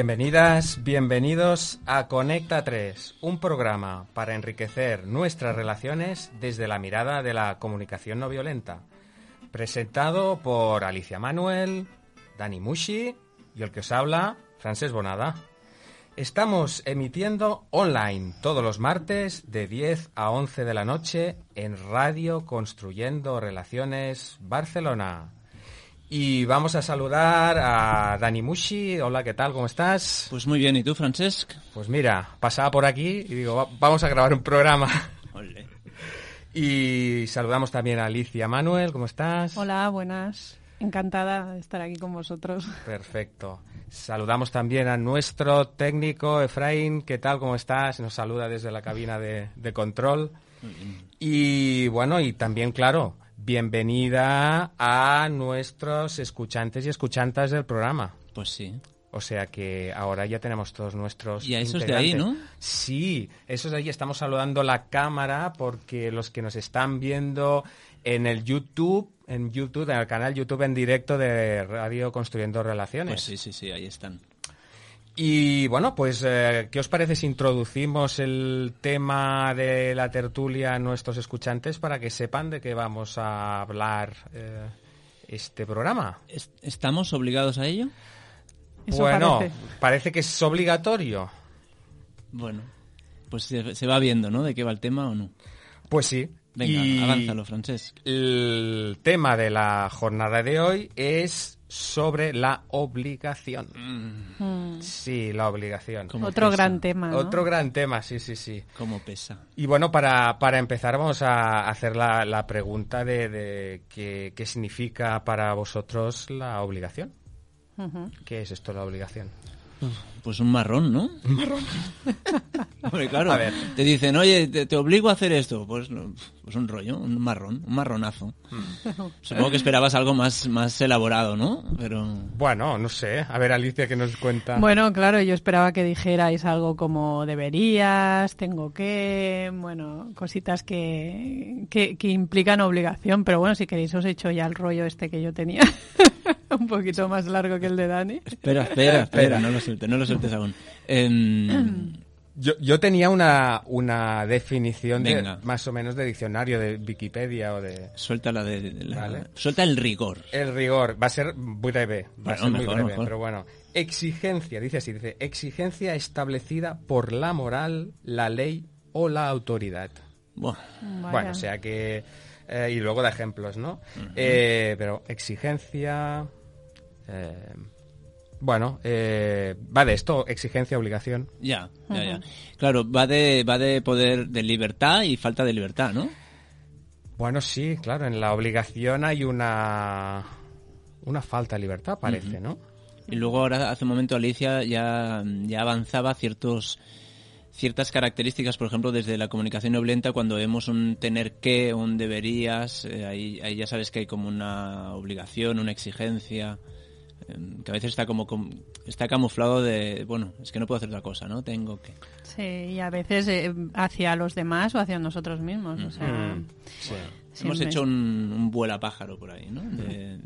Bienvenidas, bienvenidos a Conecta 3, un programa para enriquecer nuestras relaciones desde la mirada de la comunicación no violenta. Presentado por Alicia Manuel, Dani Mushi y el que os habla, Francés Bonada. Estamos emitiendo online todos los martes de 10 a 11 de la noche en Radio Construyendo Relaciones Barcelona. Y vamos a saludar a Dani Mushi. Hola, ¿qué tal? ¿Cómo estás? Pues muy bien, ¿y tú, Francesc? Pues mira, pasaba por aquí y digo, va- vamos a grabar un programa. Ole. Y saludamos también a Alicia Manuel, ¿cómo estás? Hola, buenas. Encantada de estar aquí con vosotros. Perfecto. Saludamos también a nuestro técnico Efraín, ¿qué tal? ¿Cómo estás? Nos saluda desde la cabina de, de control. Y bueno, y también, claro, bienvenida a nuestros escuchantes y escuchantas del programa. Pues sí. O sea que ahora ya tenemos todos nuestros. Y a esos de ahí. ¿no? Sí, esos de ahí estamos saludando la cámara porque los que nos están viendo en el YouTube, en YouTube, en el canal YouTube en directo de Radio Construyendo Relaciones. Pues sí, sí, sí, ahí están. Y bueno, pues, eh, ¿qué os parece si introducimos el tema de la tertulia a nuestros escuchantes para que sepan de qué vamos a hablar eh, este programa? ¿Es- ¿Estamos obligados a ello? Eso bueno, parece. que es obligatorio. Bueno, pues se, se va viendo, ¿no? De qué va el tema o no. Pues sí. Venga, Y avánzalo, Francesc. El tema de la jornada de hoy es sobre la obligación. Mm, Sí, la obligación. ¿Cómo Otro pesa? gran tema. ¿no? Otro gran tema, sí, sí, sí. ¿Cómo pesa? Y bueno, para, para empezar vamos a hacer la, la pregunta de, de qué, qué significa para vosotros la obligación. ¿Qué es esto la obligación? Pues un marrón, ¿no? Un marrón. Hombre, claro. A ver. Te dicen, oye, te, te obligo a hacer esto. Pues, pues un rollo, un marrón, un marronazo. Supongo que esperabas algo más, más elaborado, ¿no? Pero... Bueno, no sé. A ver, Alicia, que nos cuenta. Bueno, claro, yo esperaba que dijerais algo como deberías, tengo que, bueno, cositas que, que, que implican obligación, pero bueno, si queréis os he hecho ya el rollo este que yo tenía, un poquito más largo que el de Dani. Espera, espera, espera, no lo no lo sueltes aún. Em, Yo, yo tenía una, una definición de, más o menos de diccionario de Wikipedia o de... suelta la de... la- Vale. Suelta el rigor. El rigor va a ser muy breve, va Bueno, a ser muy breve, mejor. pero bueno. Exigencia, dice así, dice, exigencia establecida por la moral, la ley o la autoridad. Buah. Bueno, o sea que... eh, y luego da ejemplos, ¿no? Eh, pero exigencia... eh, bueno, eh, va de esto, exigencia, obligación. Ya, ya, ya. Claro, va de, va de poder de libertad y falta de libertad, ¿no? Bueno, sí, claro, en la obligación hay una... Una falta de libertad, parece, ¿no? Y luego ahora, hace un momento, Alicia ya, ya avanzaba ciertos ciertas características, por ejemplo, desde la comunicación no violenta, cuando vemos un tener que, un deberías, eh, ahí, ahí ya sabes que hay como una obligación, una exigencia, que a veces está como com- está camuflado de, bueno, es que no puedo hacer otra cosa, ¿no? Tengo que. Sí, y a veces eh, hacia los demás o hacia nosotros mismos, o sea... Mm. Hemos siempre. hecho un, un vuela pájaro por ahí, ¿no? De-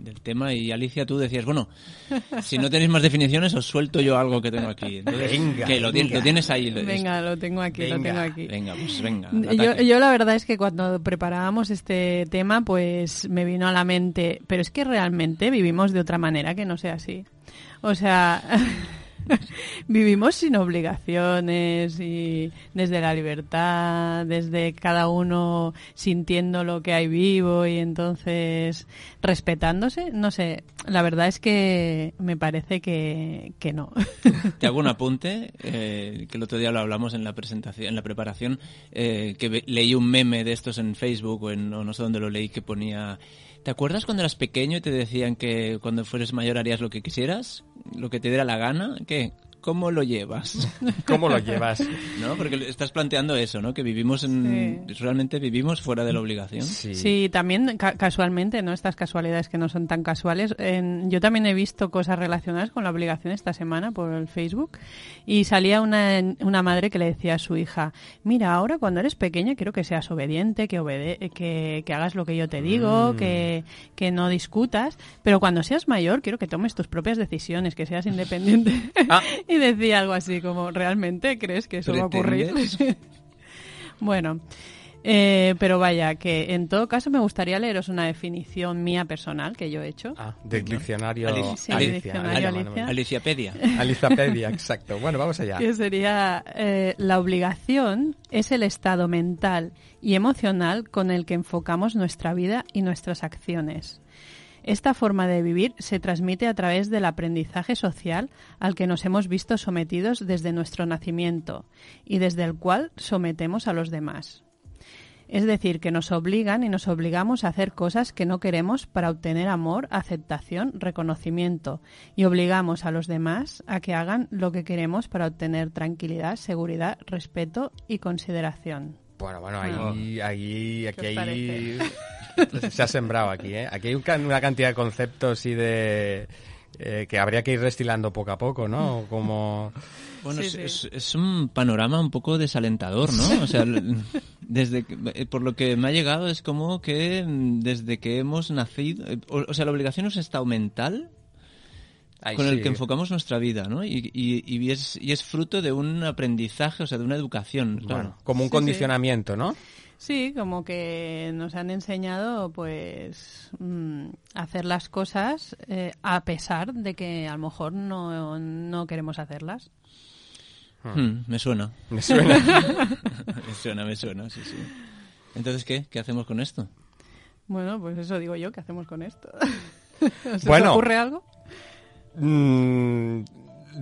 del tema y Alicia tú decías, bueno, si no tenéis más definiciones os suelto yo algo que tengo aquí. Entonces, Venga, que lo, venga. lo tienes ahí. lo- Venga, lo tengo aquí, lo Venga, tengo aquí. Venga, pues venga. Yo, yo la verdad es que cuando preparábamos este tema, pues me vino a la mente, pero es que realmente vivimos de otra manera que no sea así. O sea, vivimos sin obligaciones y desde la libertad, desde cada uno sintiendo lo que hay vivo y entonces respetándose. No sé, la verdad es que me parece que, que no. Te hago un apunte, eh, que el otro día lo hablamos en la presentación, en la preparación, eh, que leí un meme de estos en Facebook o, en, o no sé dónde lo leí que ponía, ¿te acuerdas cuando eras pequeño y te decían que cuando fueres mayor harías lo que quisieras? ¿Lo que te diera la gana? ¿Qué? ¿Cómo lo llevas? ¿Cómo lo llevas? ¿No? Porque estás planteando eso, ¿no? Que vivimos en... Realmente vivimos fuera de la obligación. Sí, también casualmente, ¿no? Estas casualidades que no son tan casuales. yo también he visto cosas relacionadas con la obligación esta semana por el Facebook y salía una, una madre que le decía a su hija, mira, ahora cuando eres pequeña quiero que seas obediente, que, obede que, que hagas lo que yo te digo, mm. que, que no discutas, pero cuando seas mayor quiero que tomes tus propias decisiones, que seas independiente. Ah. y decía algo así como, ¿realmente crees que eso va a ocurrir? bueno. Eh, pero vaya, que en todo caso me gustaría leeros una definición mía personal que yo he hecho. Ah, del diccionario Alicia. diccionario Alicia. Aliciapedia. Aliciapedia, exacto. Bueno, vamos allá. Que sería, eh, la obligación es el estado mental y emocional con el que enfocamos nuestra vida y nuestras acciones. Esta forma de vivir se transmite a través del aprendizaje social al que nos hemos visto sometidos desde nuestro nacimiento y desde el cual sometemos a los demás. Es decir, que nos obligan y nos obligamos a hacer cosas que no queremos para obtener amor, aceptación, reconocimiento y obligamos a los demás a que hagan lo que queremos para obtener tranquilidad, seguridad, respeto y consideración. Bueno, bueno, ahí, ahí aquí hay... se ha sembrado aquí, ¿eh? Aquí hay una cantidad de conceptos y de... Eh, que habría que ir destilando poco a poco, ¿no? Como... Bueno, es, un panorama un poco desalentador, ¿no? O sea, desde eh, por lo que me ha llegado es como que mm, desde que hemos nacido, eh, o, sea, la obligación es estado mental con el que enfocamos nuestra vida, ¿no? Y, y, es, y es fruto de un aprendizaje, o sea, de una educación, claro. como un condicionamiento, ¿no? Sí, como que nos han enseñado, pues, mm, hacer las cosas eh, a pesar de que a lo mejor no, no queremos hacerlas. Hmm, me suena. Me suena. me suena, me suena, sí, sí. Entonces, ¿qué? ¿Qué hacemos con esto? Bueno, pues eso digo yo, ¿qué hacemos con esto? ¿Se bueno, ocurre algo? Mmm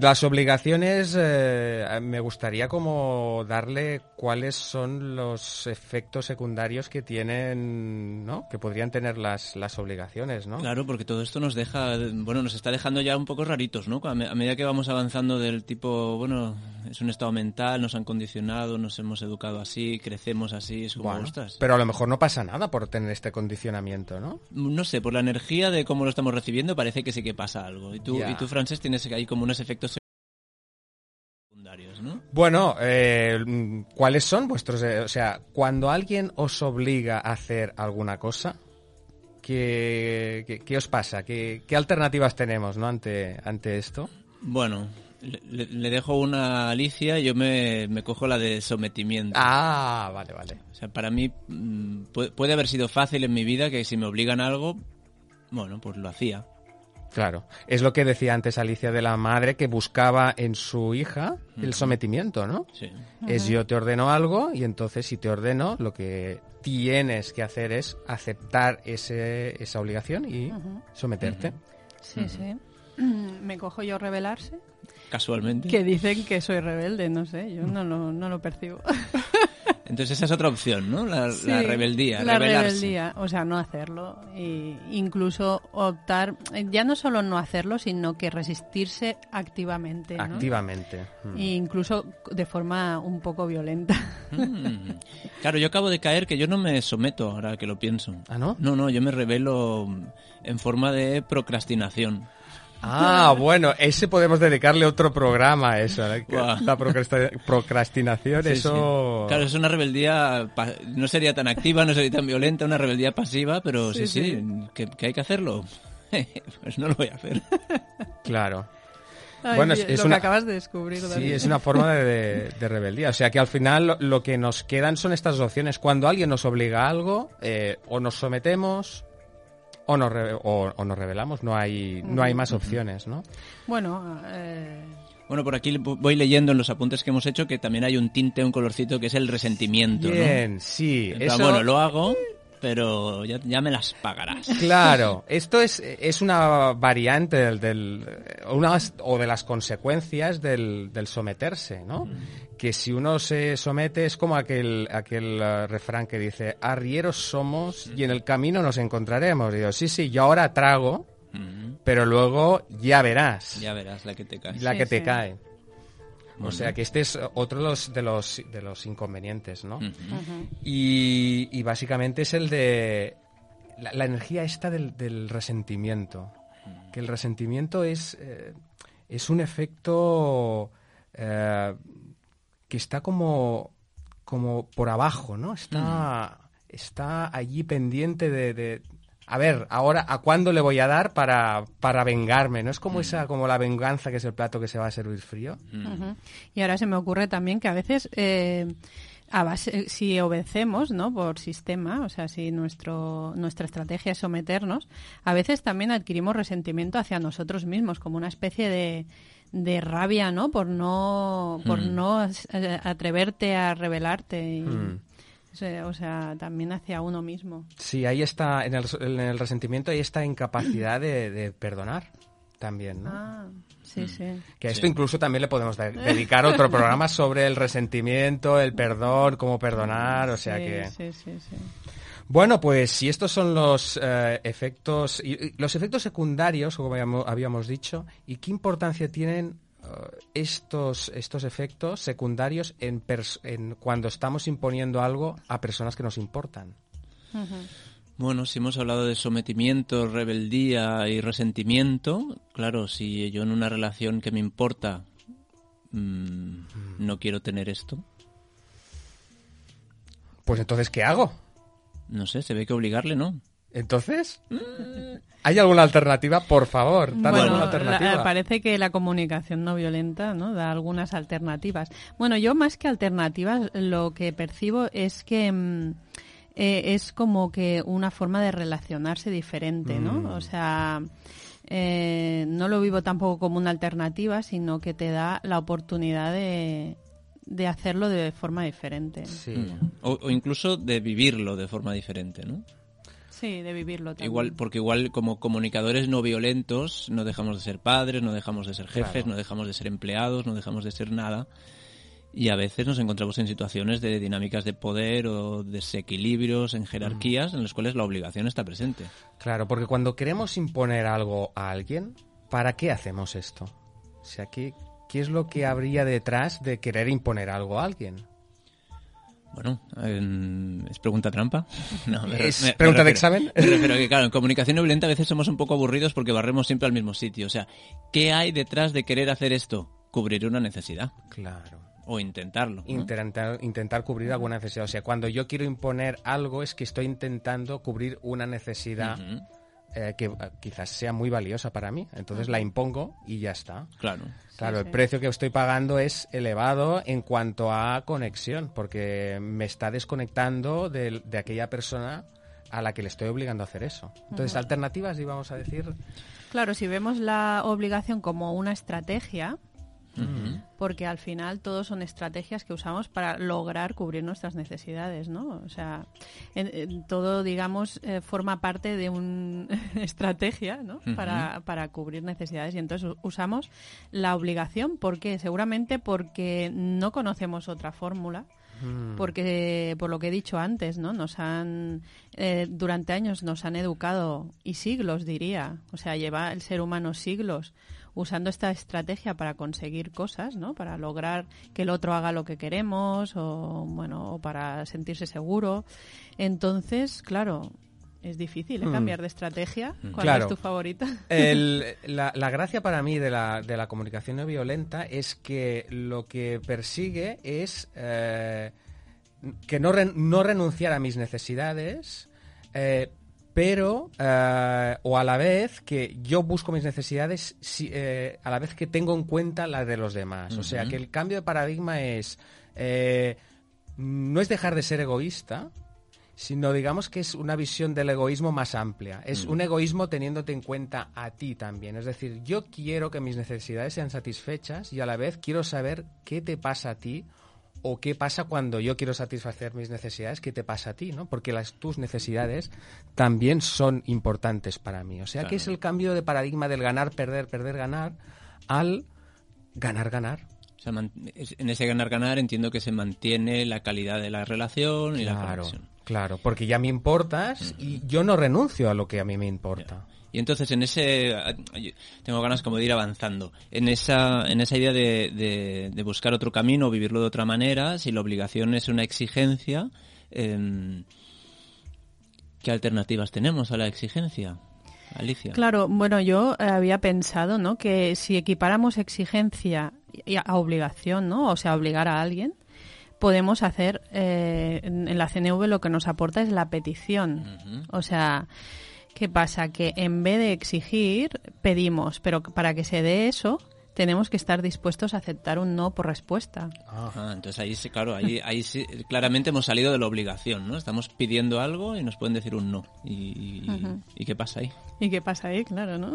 las obligaciones, eh, me gustaría como darle cuáles son los efectos secundarios que tienen, ¿no? Que podrían tener las, las obligaciones, ¿no? Claro, porque todo esto nos deja, bueno, nos está dejando ya un poco raritos, ¿no? A, medida que vamos avanzando del tipo, bueno, es un estado mental, nos han condicionado, nos hemos educado así, crecemos así, es como, Pero a lo mejor no pasa nada por tener este condicionamiento, ¿no? No sé, por la energía de cómo lo estamos recibiendo parece que sí que pasa algo. Y tú, y tú Frances, tienes ahí como unos efectos bueno, eh, ¿cuáles son vuestros? Eh, o sea, cuando alguien os obliga a hacer alguna cosa, ¿qué, qué, os pasa? ¿Qué, ¿Qué, alternativas tenemos ¿no? ante, ante esto? Bueno, le, dejo una Alicia y yo me, me, cojo la de sometimiento. Ah, vale, vale. O sea, para mí mm, puede, puede haber sido fácil en mi vida que si me obligan a algo, bueno, pues lo hacía. Claro, es lo que decía antes Alicia de la madre que buscaba en su hija el sometimiento, ¿no? Sí. Es yo te ordeno algo y entonces si te ordeno lo que tienes que hacer es aceptar ese, esa obligación y someterte. Sí, sí. Me cojo yo rebelarse. Casualmente. Que dicen que soy rebelde, no sé, yo no lo, no lo percibo. Entonces esa es otra opción, ¿no? La, rebeldía, la rebeldía, o sea, no hacerlo. E incluso optar, ya no solo no hacerlo, sino que resistirse activamente. Activamente. Mm. E incluso de forma un poco violenta. Mm. Claro, yo acabo de caer que yo no me someto ahora que lo pienso. ¿Ah, no? No, no, yo me rebelo en forma de procrastinación. Ah, bueno, ese podemos dedicarle otro programa a eso. ¿eh? La procrastinación, eso... Claro, es una rebeldía, no sería tan activa, no sería tan violenta, una rebeldía pasiva, pero sí, sí, Que, hay que hacerlo. pues no lo voy a hacer. Claro. bueno, es, lo que acabas de descubrir. Sí, es una forma de, rebeldía. O sea que al final lo, que nos quedan son estas opciones. Cuando alguien nos obliga a algo, eh, o nos sometemos o nos, o, nos revelamos, no hay, no hay más opciones, ¿no? Bueno, eh... Bueno, por aquí voy leyendo en los apuntes que hemos hecho que también hay un tinte, un colorcito que es el resentimiento. Bien, sí. Eso... Bueno, lo hago, pero ya, me las pagarás. Claro, esto es, es una variante del, del una, o de las consecuencias del, del someterse, ¿no? Que si uno se somete es como aquel, aquel uh, refrán que dice, arrieros somos y en el camino nos encontraremos. Y digo, sí, sí, yo ahora trago, pero luego ya verás. Ya verás la que te cae. La que te cae. O sea que este es otro de los, de los, de los inconvenientes, ¿no? Y, y básicamente es el de la, la energía esta del, del resentimiento. Que el resentimiento es, eh, es un efecto eh, que está como, como por abajo, ¿no? Está, está allí pendiente de, de, a ver, ahora, ¿a cuándo le voy a dar para, para vengarme? ¿No es como esa, como la venganza que es el plato que se va a servir frío? Ujú. Y ahora se me ocurre también que a veces, eh, a base- si obedecemos, ¿no? Por sistema, o sea, si nuestro, nuestra estrategia es someternos, a veces también adquirimos resentimiento hacia nosotros mismos, como una especie de, de rabia, ¿no? Por no, por Mm. no eh, atreverte a rebelarte. y- Mm. o sea, o sea, también hacia uno mismo. Sí, ahí está, en el, en el resentimiento hay esta incapacidad de, de perdonar también, ¿no? Ah, sí, sí. Que a esto Sí. incluso también le podemos de- dedicar otro programa sobre el resentimiento, el perdón, cómo perdonar, o sea Sí, que... Sí, sí, sí. Bueno, pues si estos son los eh, efectos, y, y los efectos secundarios, como habíamos, habíamos dicho, y qué importancia tienen eh, estos, estos efectos secundarios en, en cuando estamos imponiendo algo a personas que nos importan. Bueno, si hemos hablado de sometimiento, rebeldía y resentimiento, claro, si yo en una relación que me importa mm, no quiero tener esto, Pues entonces, ¿qué hago? No sé, se ve que obligarle, ¿no? Entonces, ¿hay alguna alternativa? Por favor, dame Bueno, alguna la- alternativa. parece que la comunicación no violenta ¿no? da algunas alternativas. Bueno, yo más que alternativas, lo que percibo es que mm, eh, es como que una forma de relacionarse diferente, ¿no? Mm. O sea, eh, no lo vivo tampoco como una alternativa, sino que te da la oportunidad de, de hacerlo de forma diferente. Sí. Mm. O, o incluso de vivirlo de forma diferente, ¿no? Sí, de vivirlo también. Igual, porque igual como comunicadores no violentos no dejamos de ser padres, no dejamos de ser jefes, Claro. no dejamos de ser empleados, no dejamos de ser nada. Y a veces nos encontramos en situaciones de dinámicas de poder o desequilibrios en jerarquías en las cuales la obligación está presente. Claro, porque cuando queremos imponer algo a alguien, ¿para qué hacemos esto? O sea, ¿qué, es lo que habría detrás de querer imponer algo a alguien? Bueno, ¿es pregunta trampa? No, me ¿Es me pregunta de examen? A que, claro, en comunicación no violenta a veces somos un poco aburridos porque barremos siempre al mismo sitio. O sea, ¿qué hay detrás de querer hacer esto? Cubrir una necesidad. Claro. O intentarlo. ¿no? Intentar, intentar cubrir alguna necesidad. O sea, cuando yo quiero imponer algo es que estoy intentando cubrir una necesidad eh, que eh, quizás sea muy valiosa para mí. Entonces la impongo y ya está. Claro. Claro, sí. el precio que estoy pagando es elevado en cuanto a conexión, porque me está desconectando de, de aquella persona a la que le estoy obligando a hacer eso. Entonces, alternativas, íbamos a decir. Claro, si vemos la obligación como una estrategia, Porque al final todos son estrategias que usamos para lograr cubrir nuestras necesidades, ¿no? O sea, en- en todo, digamos, eh, forma parte de una estrategia, ¿no? Para, para cubrir necesidades y entonces usamos la obligación, ¿por qué? Seguramente porque no conocemos otra fórmula mm, porque por lo que he dicho antes, ¿no? Nos han eh, durante años nos han educado y siglos diría, o sea, lleva el ser humano siglos usando esta estrategia para conseguir cosas, ¿no? Para lograr que el otro haga lo que queremos o bueno, o para sentirse seguro. Entonces, claro, es difícil ¿eh? Hmm. cambiar de estrategia. ¿Cuál Claro. es tu favorita? El- la, la gracia para mí de la, de la comunicación no violenta es que lo que persigue es eh, que no, ren- no renunciar a mis necesidades, eh, pero eh, o a la vez que yo busco mis necesidades si- eh, a la vez que tengo en cuenta las de los demás. O sea que el cambio de paradigma es eh, no es dejar de ser egoísta, sino digamos que es una visión del egoísmo más amplia. Es un egoísmo teniéndote en cuenta a ti también. Es decir, yo quiero que mis necesidades sean satisfechas y a la vez quiero saber qué te pasa a ti o qué pasa cuando yo quiero satisfacer mis necesidades, qué te pasa a ti, ¿no? Porque las, tus necesidades también son importantes para mí. O sea Claro. que es el cambio de paradigma del ganar, perder, perder, ganar al ganar, ganar. O sea, en ese ganar-ganar entiendo que se mantiene la calidad de la relación y la Claro, conexión. claro, porque ya me importas y yo no renuncio a lo que a mí me importa. Y entonces en ese, tengo ganas como de ir avanzando, en esa, en esa idea de, de, buscar otro camino, vivirlo de otra manera, si la obligación es una exigencia, em, ¿qué alternativas tenemos a la exigencia? Alicia. Claro, bueno, yo había pensado, ¿no? Que si equiparamos exigencia a obligación, ¿no? O sea, obligar a alguien, podemos hacer eh, en la CNV lo que nos aporta es la petición. O sea, ¿qué pasa? Que en vez de exigir, pedimos, pero para que se dé eso, tenemos que estar dispuestos a aceptar un no por respuesta. Ajá, entonces ahí sí, claro, ahí, ahí sí, claramente hemos salido de la obligación, ¿no? Estamos pidiendo algo y nos pueden decir un no. ¿Y, ¿y qué pasa ahí? ¿Y qué pasa ahí? Claro, ¿no?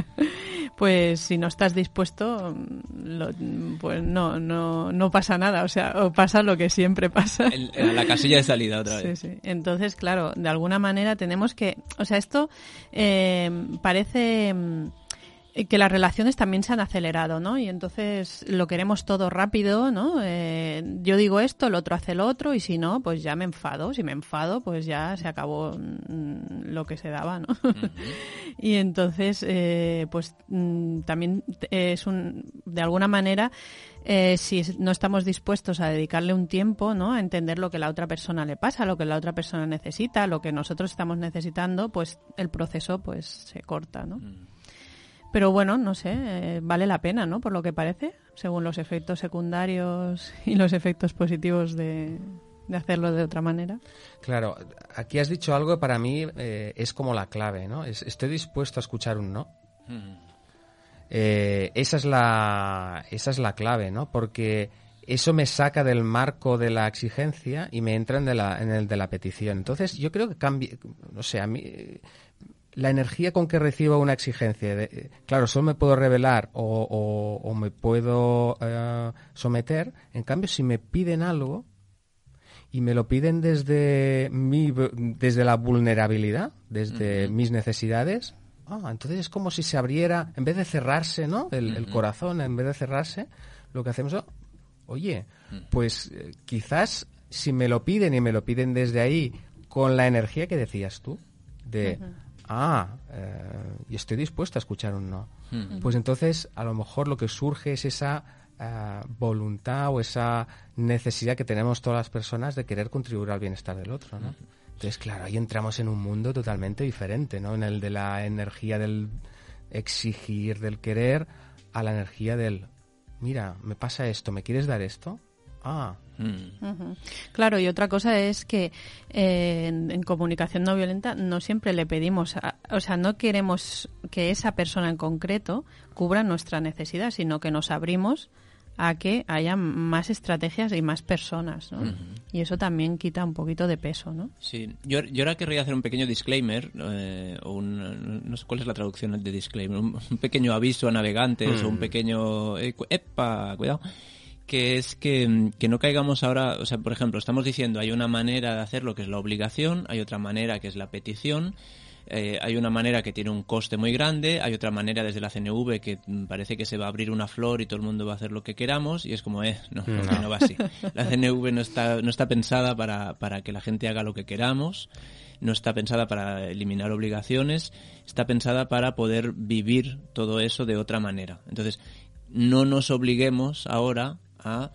pues si no estás dispuesto, pues no, no, no pasa nada, o sea, o pasa lo que siempre pasa. En, la casilla de salida otra vez. Sí, sí. Entonces, claro, de alguna manera tenemos que, o sea, esto eh, parece eh, que las relaciones también se han acelerado, ¿no? Y entonces lo queremos todo rápido, ¿no? Eh, yo digo esto, el otro hace lo otro y si no, pues ya me enfado. Si me enfado, pues ya se acabó mm, lo que se daba, ¿no? y entonces, eh, pues mm, también es un, de alguna manera, si no estamos dispuestos a dedicarle un tiempo, ¿no? A entender lo que la otra persona le pasa, lo que la otra persona necesita, lo que nosotros estamos necesitando, pues el proceso, pues se corta, ¿no? Pero bueno, no sé, eh, vale la pena, ¿no? Por lo que parece, según los efectos secundarios y los efectos positivos de, hacerlo de otra manera. Claro, aquí has dicho algo que para mí eh, es como la clave, ¿no? estoy dispuesto a escuchar un no. Mm. Eh, esa, es la, esa es la clave, ¿no? Porque eso me saca del marco de la exigencia y me entra en, en el de la petición. Entonces, yo creo que cambia, no sé, a mí la energía con que recibo una exigencia, de, claro, solo me puedo revelar o, me puedo eh, someter, en cambio, si me piden algo y me lo piden desde, mi, desde la vulnerabilidad, desde mis necesidades, ah, entonces es como si se abriera, en vez de cerrarse, ¿no? El, corazón, en vez de cerrarse, lo que hacemos es, oye, pues eh, quizás si me lo piden y me lo piden desde ahí, con la energía que decías tú, de ah, eh, y estoy dispuesto a escuchar un no. Hmm. Pues entonces a lo mejor lo que surge es esa eh, voluntad o esa necesidad que tenemos todas las personas de querer contribuir al bienestar del otro, ¿no? Hmm. Entonces, claro, ahí entramos en un mundo totalmente diferente, ¿no? En el de la energía del exigir, del querer, a la energía del, mira, me pasa esto, ¿me quieres dar esto? Ah. Mm. Claro, y otra cosa es que eh, en, comunicación no violenta no siempre le pedimos, o sea, no queremos que esa persona en concreto cubra nuestra necesidad, sino que nos abrimos a que haya más estrategias y más personas, ¿no? Y eso también quita un poquito de peso, ¿no? Sí, yo, ahora querría hacer un pequeño disclaimer, eh, un, no sé cuál es la traducción de disclaimer, un, pequeño aviso a navegantes o un mm. pequeño... Eh, ¡Epa! Cuidado que es que, no caigamos ahora, o sea, por ejemplo, estamos diciendo hay una manera de hacerlo que es la obligación, hay otra manera que es la petición, eh, hay una manera que tiene un coste muy grande, hay otra manera desde la CNV que parece que se va a abrir una flor y todo el mundo va a hacer lo que queramos y es como, eh, no, no, va así. La CNV no está, no está pensada para, para que la gente haga lo que queramos, no está pensada para eliminar obligaciones, está pensada para poder vivir todo eso de otra manera. Entonces, no nos obliguemos ahora a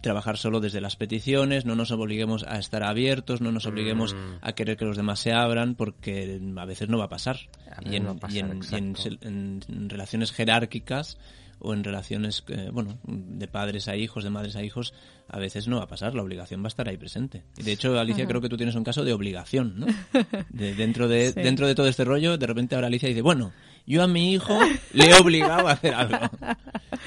trabajar solo desde las peticiones, no nos obliguemos a estar abiertos, no nos obliguemos mm. a querer que los demás se abran, porque a veces no va a pasar. Y, en, relaciones jerárquicas o en relaciones, eh, bueno, de padres a hijos, de madres a hijos, a veces no va a pasar, la obligación va a estar ahí presente. Y de hecho, Alicia, creo que tú tienes un caso de obligación, ¿no? dentro, de, dentro de todo este rollo, de repente ahora Alicia dice, bueno, yo a mi hijo le he obligado a hacer algo.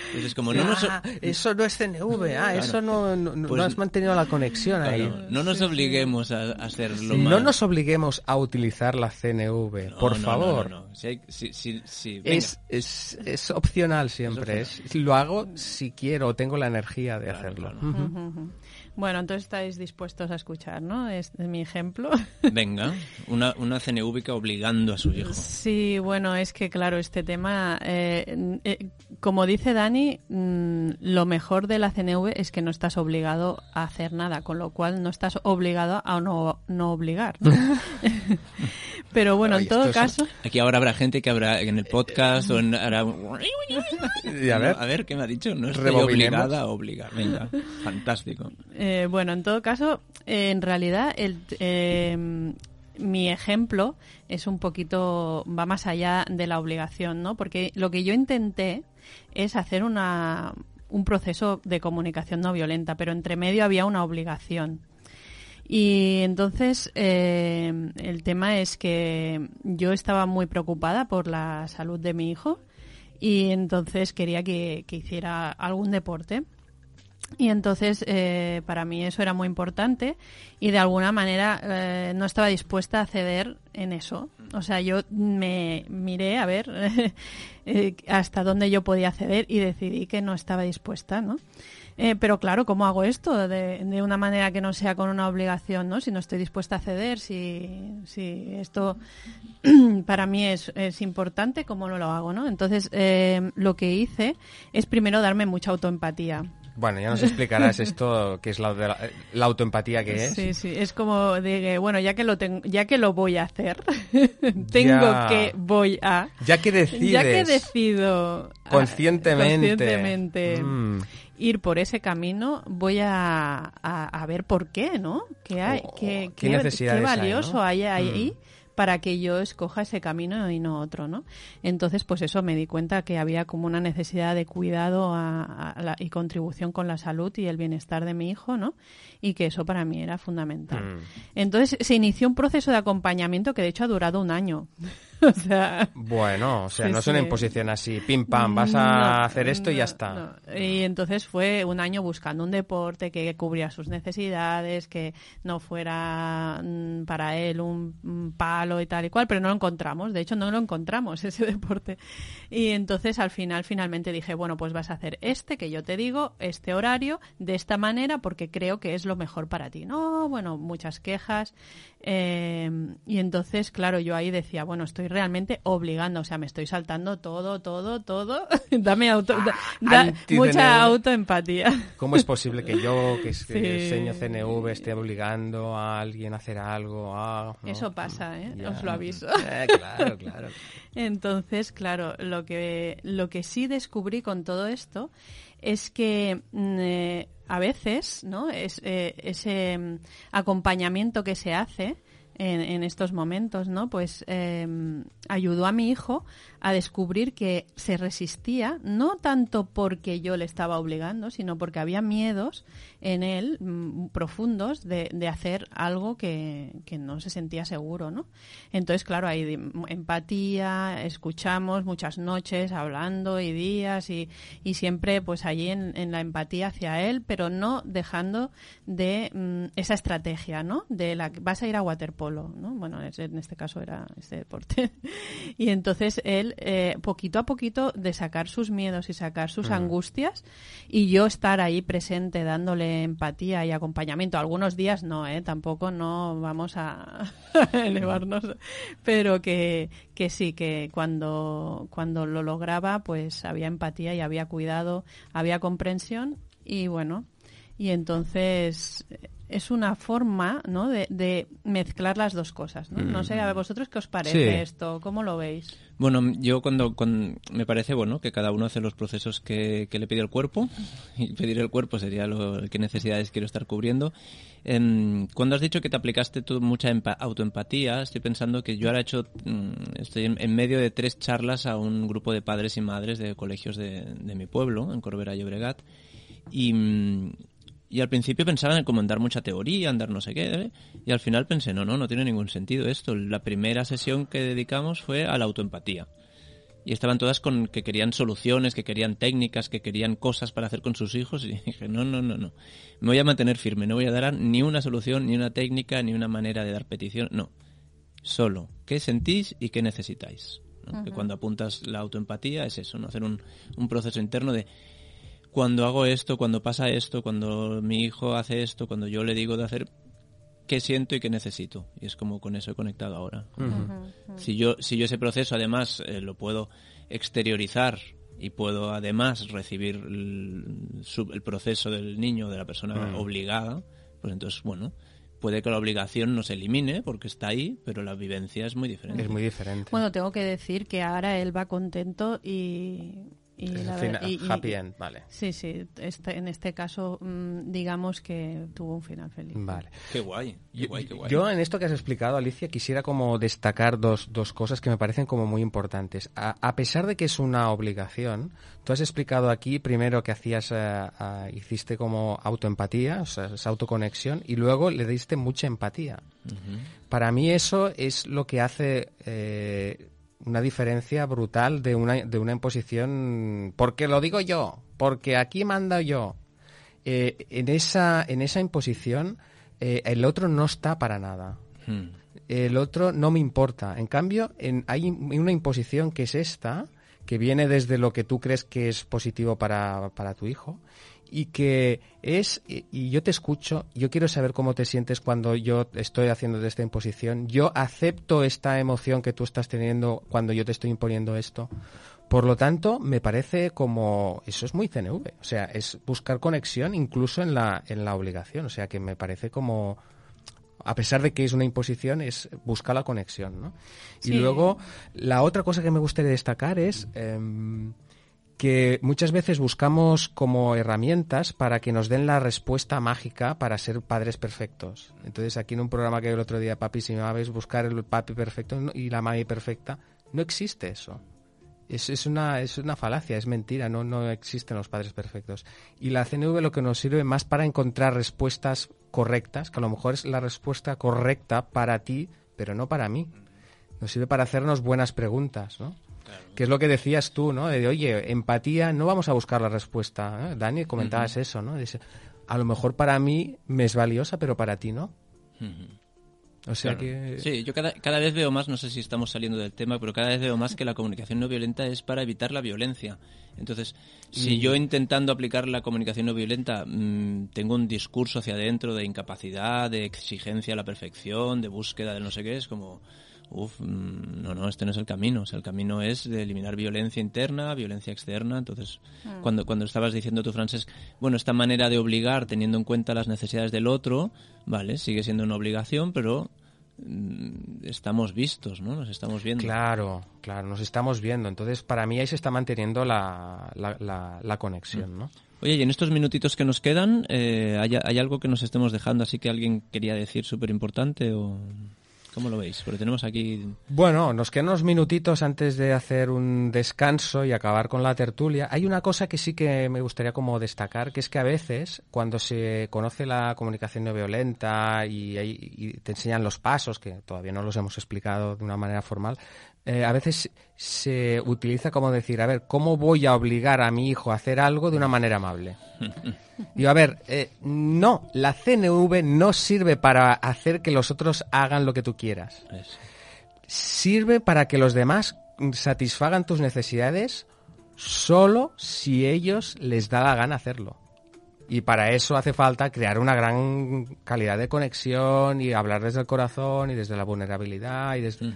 Entonces, como no nos... Ah, eso no es CNV, ah, eso no, no, pues has mantenido la conexión ahí. No nos obliguemos a, hacerlo No nos obliguemos a utilizar la CNV, por favor. No, sí, es, es, es, opcional siempre. Es, lo hago si quiero, tengo la energía de hacerlo. Bueno, entonces estáis dispuestos a escuchar, ¿no? Es mi ejemplo. Venga, una, una CNV obligando a su hijo. Sí, bueno, es que claro, este tema, eh, eh, como dice Dani, mm, lo mejor de la CNV es que no estás obligado a hacer nada, con lo cual no estás obligado a no, no obligar. ¿no? Pero bueno, Ay, en todo caso, Aquí ahora habrá gente que habrá en el podcast o en... hará- Y a ver. a ver, ¿qué me ha dicho? No estoy obligada a obligar. Venga, fantástico. Eh, bueno, en todo caso, eh, en realidad, el, eh, mi ejemplo es un poquito, va más allá de la obligación, ¿no? Porque lo que yo intenté es hacer una, un proceso de comunicación no violenta, pero entre medio había una obligación. Y entonces eh, el tema es que yo estaba muy preocupada por la salud de mi hijo y entonces quería que, que hiciera algún deporte. Y entonces eh, para mí eso era muy importante y de alguna manera eh, no estaba dispuesta a ceder en eso. O sea, yo me miré a ver hasta dónde yo podía ceder y decidí que no estaba dispuesta, ¿no? Eh, pero claro, ¿cómo hago esto? De, de una manera que no sea con una obligación, ¿no? Si no estoy dispuesta a ceder, si, si esto para mí es, es importante, ¿cómo no lo hago, no? Entonces, eh, lo que hice es primero darme mucha autoempatía. Bueno, ya nos explicarás esto, que es la, la, la autoempatía que es. Sí, sí, es como de bueno, ya que lo tengo, ya que lo voy a hacer, tengo Ya. que voy a Ya que decides ya que decido ah, conscientemente, conscientemente Mm. Ir por ese camino, voy a, a, a ver por qué, ¿no? ¿Qué, hay, Oh, qué, qué qué- hay, valioso ¿no? hay ahí Mm. para que yo escoja ese camino y no otro, ¿no? Entonces, pues eso, me di cuenta que había como una necesidad de cuidado a- a la- y contribución con la salud y el bienestar de mi hijo, ¿no? Y que eso para mí era fundamental. Mm. Entonces, se inició un proceso de acompañamiento que de hecho ha durado un año. o sea, Bueno, o sea, no es una imposición así, pim pam, vas a no, hacer esto y ya está. no. Y entonces fue un año buscando un deporte que cubriera sus necesidades, que no fuera mm, para él un, un palo y tal y cual, pero no lo encontramos. De hecho, no lo encontramos ese deporte. Y entonces al final, finalmente dije, bueno, pues vas a hacer este que yo te digo, este horario, de esta manera, porque creo que es lo mejor para ti. No, bueno, muchas quejas. eh, y entonces, claro, yo ahí decía, bueno, estoy realmente obligando, o sea, me estoy saltando todo, todo, todo. Dame auto, da- mucha autoempatía. ¿Cómo es posible que yo, que, es- que Sí. enseño CNV, esté obligando a alguien a hacer algo? Ah, no. Eso pasa, ¿eh? Os lo aviso. Eh, claro, claro. Entonces, claro, lo que, lo que sí descubrí con todo esto es que mm, eh, a veces, ¿no? Es, eh, ese mm, acompañamiento que se hace en, estos momentos, ¿no? Pues eh, ayudó a mi hijo a descubrir que se resistía, no tanto porque yo le estaba obligando, sino porque había miedos en él mm, profundos de, de hacer algo que, que no se sentía seguro, ¿no? Entonces, claro, hay de- empatía, escuchamos muchas noches hablando y días y, y siempre pues allí en, en la empatía hacia él, pero no dejando de mm, esa estrategia, ¿no? De la que vas a ir a waterpolo, ¿no? Bueno, en este caso era este deporte. y entonces él, eh, poquito a poquito, de sacar sus miedos y sacar sus angustias y yo estar ahí presente dándole empatía y acompañamiento. Algunos días no, ¿eh? Tampoco no vamos a elevarnos, pero que, que sí, que cuando, cuando lo lograba, pues había empatía y había cuidado, había comprensión y bueno, y entonces es una forma, ¿no? De, de mezclar las dos cosas, ¿no? No sé, a vosotros qué os parece Sí. esto, ¿cómo lo veis? Bueno, yo cuando, cuando- me parece bueno que cada uno hace los procesos que, que le pide el cuerpo y pedir el cuerpo sería lo qué necesidades quiero estar cubriendo. Em, cuando has dicho que te aplicaste tú mucha empa- autoempatía, estoy pensando que yo ahora he hecho, mm, estoy en, en medio de tres charlas a un grupo de padres y madres de colegios de, de mi pueblo, en Corbera y Obregat, y, mm, y al principio pensaba en como en dar mucha teoría, en dar no sé qué, ¿eh? y al final pensé, no, no, no tiene ningún sentido esto. La primera sesión que dedicamos fue a la autoempatía. Y estaban todas con que querían soluciones, que querían técnicas, que querían cosas para hacer con sus hijos. Y dije, no, no, no, no. Me voy a mantener firme, no voy a dar ni una solución, ni una técnica, ni una manera de dar petición. No. Solo, ¿qué sentís y qué necesitáis? ¿no? Que cuando apuntas la autoempatía es eso, ¿no? Hacer un, un proceso interno de cuando hago esto, cuando pasa esto, cuando mi hijo hace esto, cuando yo le digo de hacer qué siento y qué necesito. Y es como con eso he conectado ahora. Si yo, si yo ese proceso además eh, lo puedo exteriorizar y puedo además recibir el, el proceso del niño o de la persona obligada, pues entonces, bueno, puede que la obligación no se elimine porque está ahí, pero la vivencia es muy diferente. Es muy diferente. Bueno, tengo que decir que ahora él va contento y... y Es la el ver- final- y- y- happy end, vale. Sí, sí, este, en este caso mm, digamos que tuvo un final feliz. Vale. Qué guay, qué Yo, guay, qué guay. yo en esto que has explicado, Alicia, quisiera como destacar dos, dos cosas que me parecen como muy importantes. A, a pesar de que es una obligación, tú has explicado aquí primero que hacías, eh, ah, hiciste como autoempatía, o sea, esa autoconexión, y luego le diste mucha empatía. Para mí eso es lo que hace eh, una diferencia brutal de una, de una imposición, porque lo digo yo, porque aquí mando yo. Eh, en, esa, en esa imposición eh, el otro no está para nada. Hmm. El otro no me importa. En cambio, en, hay una imposición que es esta, que viene desde lo que tú crees que es positivo para, para tu hijo, y que es, y yo te escucho, yo quiero saber cómo te sientes cuando yo estoy haciendo esta imposición, yo acepto esta emoción que tú estás teniendo cuando yo te estoy imponiendo esto. Por lo tanto, me parece como, eso es muy CNV, o sea, es buscar conexión incluso en la, en la obligación, o sea, que me parece como, a pesar de que es una imposición, es buscar la conexión, ¿no? Sí. Y luego, la otra cosa que me gustaría destacar es em, que muchas veces buscamos como herramientas para que nos den la respuesta mágica para ser padres perfectos. Entonces, aquí en un programa que el otro día, Papis y Mames, buscar el papi perfecto y la mami perfecta, no existe eso. Es, es, una, es una falacia, es mentira, no, no existen los padres perfectos. Y la CNV lo que nos sirve más para encontrar respuestas correctas, que a lo mejor es la respuesta correcta para ti, pero no para mí. Nos sirve para hacernos buenas preguntas, ¿no? Que es lo que decías tú, ¿no? De, oye, empatía, no vamos a buscar la respuesta. ¿eh? Dani, comentabas eso, ¿no? Dice, a lo mejor para mí me es valiosa, pero para ti no. O sea Claro. que... Sí, yo cada, cada vez veo más, no sé si estamos saliendo del tema, pero cada vez veo más que la comunicación no violenta es para evitar la violencia. Entonces, si yo intentando aplicar la comunicación no violenta mm, tengo un discurso hacia adentro de incapacidad, de exigencia a la perfección, de búsqueda de no sé qué, es como, uff, no, no, este no es el camino. O sea, el camino es de eliminar violencia interna, violencia externa. Entonces, cuando, cuando estabas diciendo tú, Francesc, bueno, esta manera de obligar teniendo en cuenta las necesidades del otro, vale, sigue siendo una obligación, pero mm, estamos vistos, ¿no? Nos estamos viendo. Claro, claro, nos estamos viendo. Entonces, para mí ahí se está manteniendo la, la, la, la conexión, ¿no? Oye, y en estos minutitos que nos quedan, eh, ¿hay, hay algo que nos estemos dejando así que alguien quería decir súper importante o cómo lo veis? Bueno, nos quedan unos minutitos antes de hacer un descanso y acabar con la tertulia. Hay una cosa que sí que me gustaría como destacar, que es que a veces cuando se conoce la comunicación no violenta y, y te enseñan los pasos, que todavía no los hemos explicado de una manera formal, eh, a veces se utiliza como decir, a ver, ¿cómo voy a obligar a mi hijo a hacer algo de una manera amable? Y a ver, eh, no, la CNV no sirve para hacer que los otros hagan lo que tú quieras sirve para que los demás satisfagan tus necesidades solo si ellos les da la gana hacerlo. Y para eso hace falta crear una gran calidad de conexión y hablar desde el corazón y desde la vulnerabilidad y desde...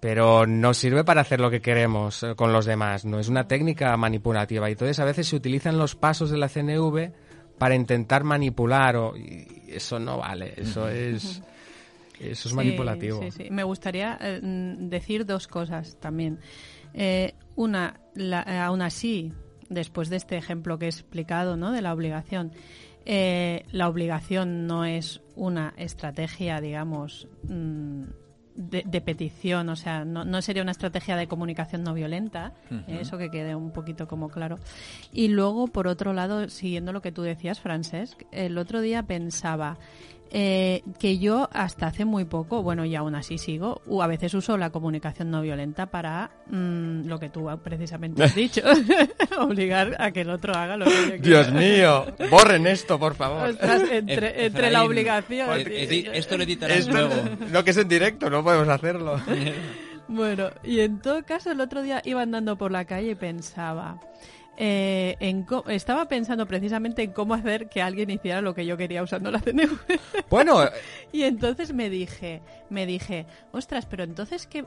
Pero no sirve para hacer lo que queremos eh, con los demás, no es una técnica manipulativa. Y entonces a veces se utilizan los pasos de la CNV para intentar manipular o y eso no vale, eso es eso es Sí, manipulativo. Sí, sí. Me gustaría eh, mm, decir dos cosas también. Eh, una, la- eh, aún así, después de este ejemplo que he explicado, ¿no? De la obligación, la obligación no es una estrategia, digamos, mm, de, de petición, o sea, no, no sería una estrategia de comunicación no violenta, eh, eso que quede un poquito como claro. Y luego, por otro lado, siguiendo lo que tú decías, Francesc, el otro día pensaba eh, que yo hasta hace muy poco, bueno, y aún así sigo, a veces uso la comunicación no violenta para mm, lo que tú precisamente has dicho, obligar a que el otro haga lo que yo quiero. Dios mío, borren esto, por favor. Ostras, entre, entre la obligación. edi- esto lo editarás Es- luego. No que es en directo, no podemos hacerlo. Bueno, y en todo caso, el otro día iba andando por la calle y pensaba. Eh, en estaba pensando precisamente en cómo hacer que alguien hiciera lo que yo quería usando la CNV. Bueno, Y entonces me dije, me dije, ostras, pero entonces, ¿qué,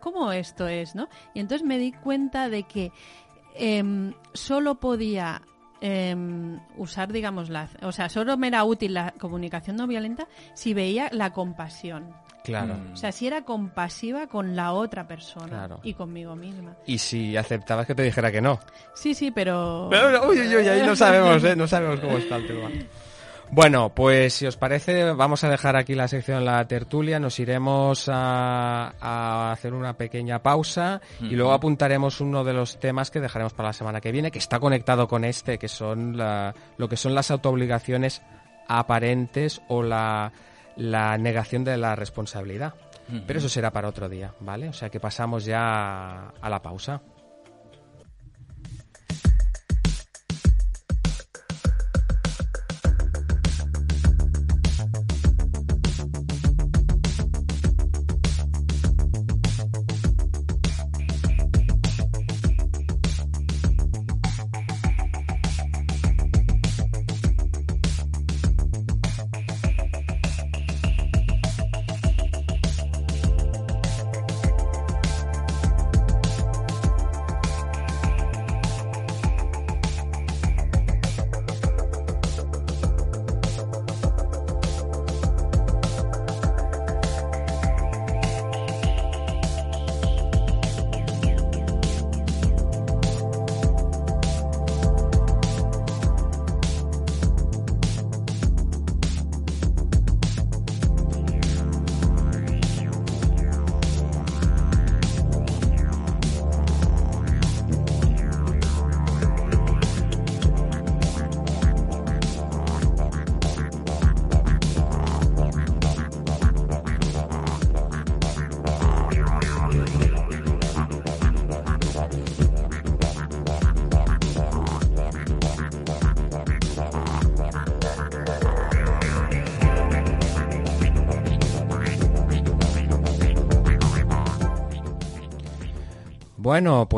¿cómo esto es, no? Y entonces me di cuenta de que em, solo podía em, usar, digamos, la, o sea, solo me era útil la comunicación no violenta si veía la compasión. Claro. O sea, si era compasiva con la otra persona Claro. y conmigo misma. Y si aceptabas que te dijera que no. Sí, sí, pero... Pero, uy, uy, uy, ahí no sabemos, ¿eh? No sabemos cómo está el tema. Bueno, pues si os parece, vamos a dejar aquí la sección La Tertulia, nos iremos a, a hacer una pequeña pausa y luego apuntaremos uno de los temas que dejaremos para la semana que viene, que está conectado con este, que son la- lo que son las autoobligaciones aparentes o la, la negación de la responsabilidad. Pero eso será para otro día, ¿vale? O sea que pasamos ya a la pausa.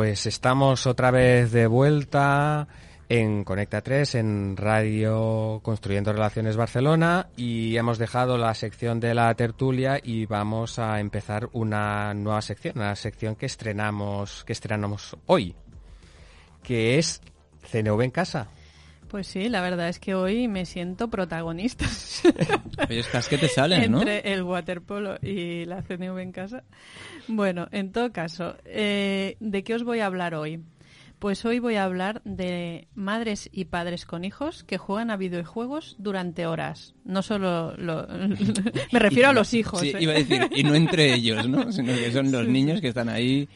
Pues estamos otra vez de vuelta en Conecta 3, en Radio Construyendo Relaciones Barcelona y hemos dejado la sección de la tertulia y vamos a empezar una nueva sección, una sección que estrenamos, que estrenamos hoy, que es CNV en casa. Pues sí, la verdad es que hoy me siento protagonista. Estás que te salen, ¿no? Entre el waterpolo y la CNV en casa. Bueno, en todo caso, eh, ¿de qué os voy a hablar hoy? Pues hoy voy a hablar de madres y padres con hijos que juegan a videojuegos durante horas. No solo lo- me refiero a los hijos. Sí, ¿eh? iba a decir, y no entre ellos, ¿no? Sino que son los niños que están ahí,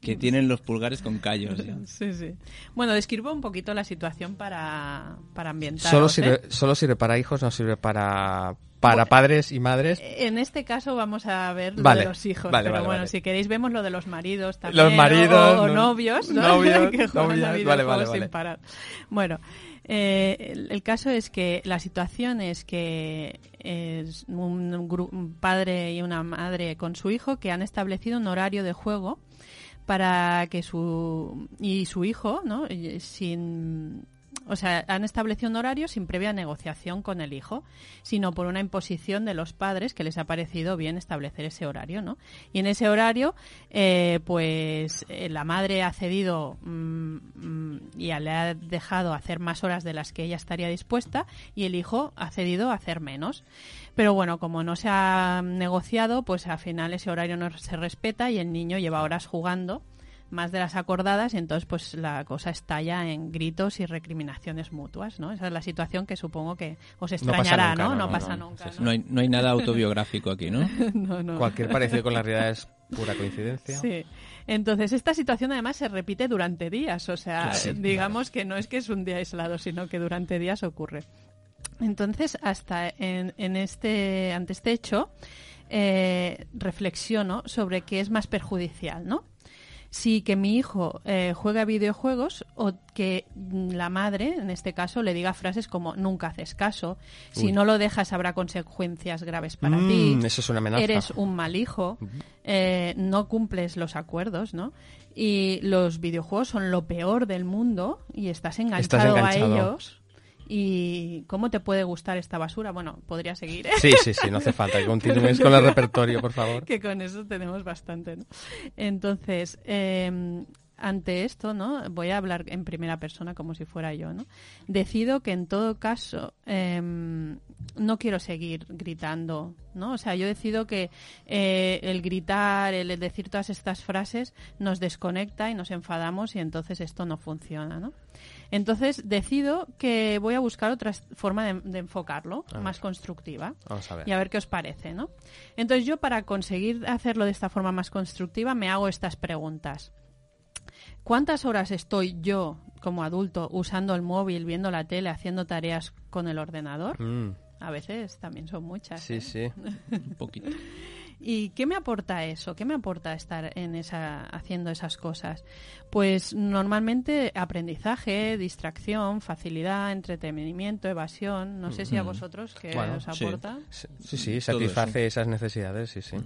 que tienen los pulgares con callos. ya. Sí, sí. Bueno, describo un poquito la situación para, para ambientar. Solo sirve, solo sirve para hijos, no sirve para, para padres y madres. En este caso vamos a ver lo Vale, de los hijos, vale, pero vale, bueno, vale. si queréis vemos lo de los maridos también. Los maridos, o, o no- novios, ¿no? novios, que juegan a vale, videojuegos vale, sin vale. parar. Bueno, eh, el, el caso es que la situación es que es un, gru- un padre y una madre con su hijo que han establecido un horario de juego para que su y su hijo, ¿no? Sin o sea, han establecido un horario sin previa negociación con el hijo, sino por una imposición de los padres que les ha parecido bien establecer ese horario, ¿no? Y en ese horario, eh, pues eh, la madre ha cedido mm, mm, y le ha dejado hacer más horas de las que ella estaría dispuesta y el hijo ha cedido a hacer menos. Pero bueno, como no se ha negociado, pues al final ese horario no se respeta y el niño lleva horas jugando más de las acordadas y entonces pues la cosa estalla en gritos y recriminaciones mutuas, ¿no? Esa es la situación que supongo que os No pasa extrañará, nunca, ¿no? no, pasa nunca. ¿no? Hay, no hay nada autobiográfico aquí, ¿no? No, no. Cualquier parecido con la realidad es pura coincidencia. Sí. Entonces, esta situación además se repite durante días. O sea, Claro. digamos que no es que es un día aislado, sino que durante días ocurre. Entonces, hasta en, en este, ante este hecho, eh, reflexiono sobre qué es más perjudicial, ¿no? Si que mi hijo eh, juega videojuegos o que mm, la madre, en este caso, le diga frases como nunca haces caso, si Uy. no lo dejas habrá consecuencias graves para Mm, ti, eso es una amenaza. eres un mal hijo, eh, no cumples los acuerdos, ¿no? Y los videojuegos son lo peor del mundo y estás enganchado, enganchado. a ellos. ¿Y cómo te puede gustar esta basura? Bueno, podría seguir, ¿eh? Sí, sí, sí, no hace falta que continúes con el repertorio, por favor. que con eso tenemos bastante, ¿no? Entonces, eh, ante esto, ¿no? Voy a hablar en primera persona como si fuera yo, ¿no? Decido que en todo caso em, no quiero seguir gritando, ¿no? O sea, yo decido que eh, el gritar, el decir todas estas frases nos desconecta y nos enfadamos y entonces esto no funciona, ¿no? Entonces decido que voy a buscar otra forma de, enfocarlo, más constructiva. Vamos a ver. Y a ver qué os parece, ¿no? Entonces yo para conseguir hacerlo de esta forma más constructiva me hago estas preguntas. ¿Cuántas horas estoy yo como adulto usando el móvil, viendo la tele, haciendo tareas con el ordenador? Mm, A veces también son muchas. sí, ¿eh? sí. Un poquito. ¿Y qué me aporta eso? ¿Qué me aporta estar en esa, haciendo esas cosas? Pues normalmente aprendizaje, distracción, facilidad, entretenimiento, evasión. No sé si a vosotros qué Bueno, os sí. aporta. Sí, sí, Todo satisface esas necesidades, sí, sí.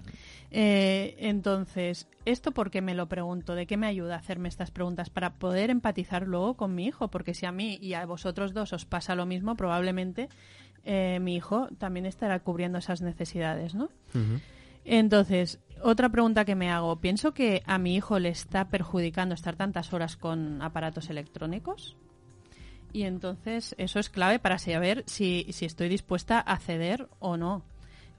Eh, entonces, ¿esto por qué me lo pregunto? ¿De qué me ayuda a hacerme estas preguntas? Para poder empatizar luego con mi hijo, porque si a mí y a vosotros dos os pasa lo mismo, probablemente eh, mi hijo también estará cubriendo esas necesidades, ¿no? Entonces, otra pregunta que me hago, pienso que a mi hijo le está perjudicando estar tantas horas con aparatos electrónicos. Y entonces eso es clave para saber si, si estoy dispuesta a ceder o no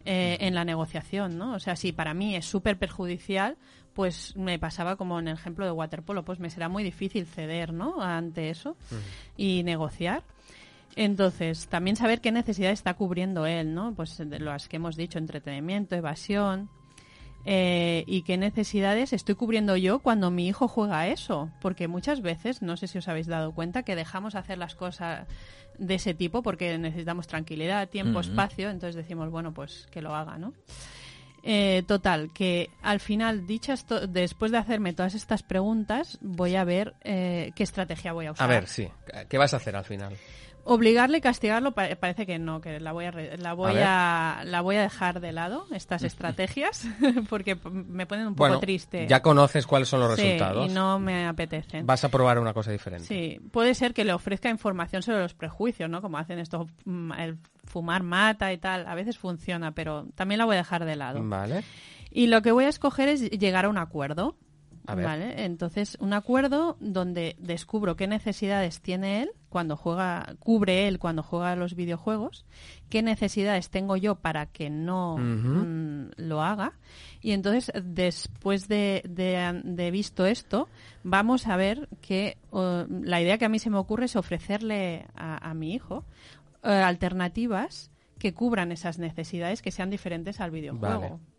eh, en la negociación, ¿no? O sea, si para mí es súper perjudicial, pues me pasaba como en el ejemplo de waterpolo, pues me será muy difícil ceder, ¿no? Ante eso y negociar. Entonces, también saber qué necesidad está cubriendo él, ¿no? Pues de las que hemos dicho, entretenimiento, evasión. eh, y qué necesidades estoy cubriendo yo cuando mi hijo juega a eso. Porque muchas veces, no sé si os habéis dado cuenta, que dejamos hacer las cosas de ese tipo porque necesitamos tranquilidad, tiempo, espacio. Entonces decimos, bueno, pues que lo haga, ¿no? Eh, total, que al final, dichas después de hacerme todas estas preguntas, voy a ver eh, qué estrategia voy a usar. A ver, sí. ¿Qué vas a hacer al final? Obligarle y castigarlo pa- parece que no, que la voy a, re- la voy a, la voy a dejar de lado estas estrategias porque me ponen un poco Bueno, triste. ya conoces cuáles son los Sí, resultados. y no me apetecen. Vas a probar una cosa diferente. Sí, puede ser que le ofrezca información sobre los prejuicios, ¿no? Como hacen esto, mm, el fumar mata y tal. A veces funciona, pero también la voy a dejar de lado. Vale. Y lo que voy a escoger es llegar a un acuerdo. A ver. ¿Vale? Entonces, un acuerdo donde descubro qué necesidades tiene él cuando juega, cubre él cuando juega a los videojuegos, qué necesidades tengo yo para que no mm, lo haga. Y entonces, después de, de, de visto esto, vamos a ver que uh, la idea que a mí se me ocurre es ofrecerle a, a mi hijo eh, alternativas que cubran esas necesidades que sean diferentes al videojuego. Vale.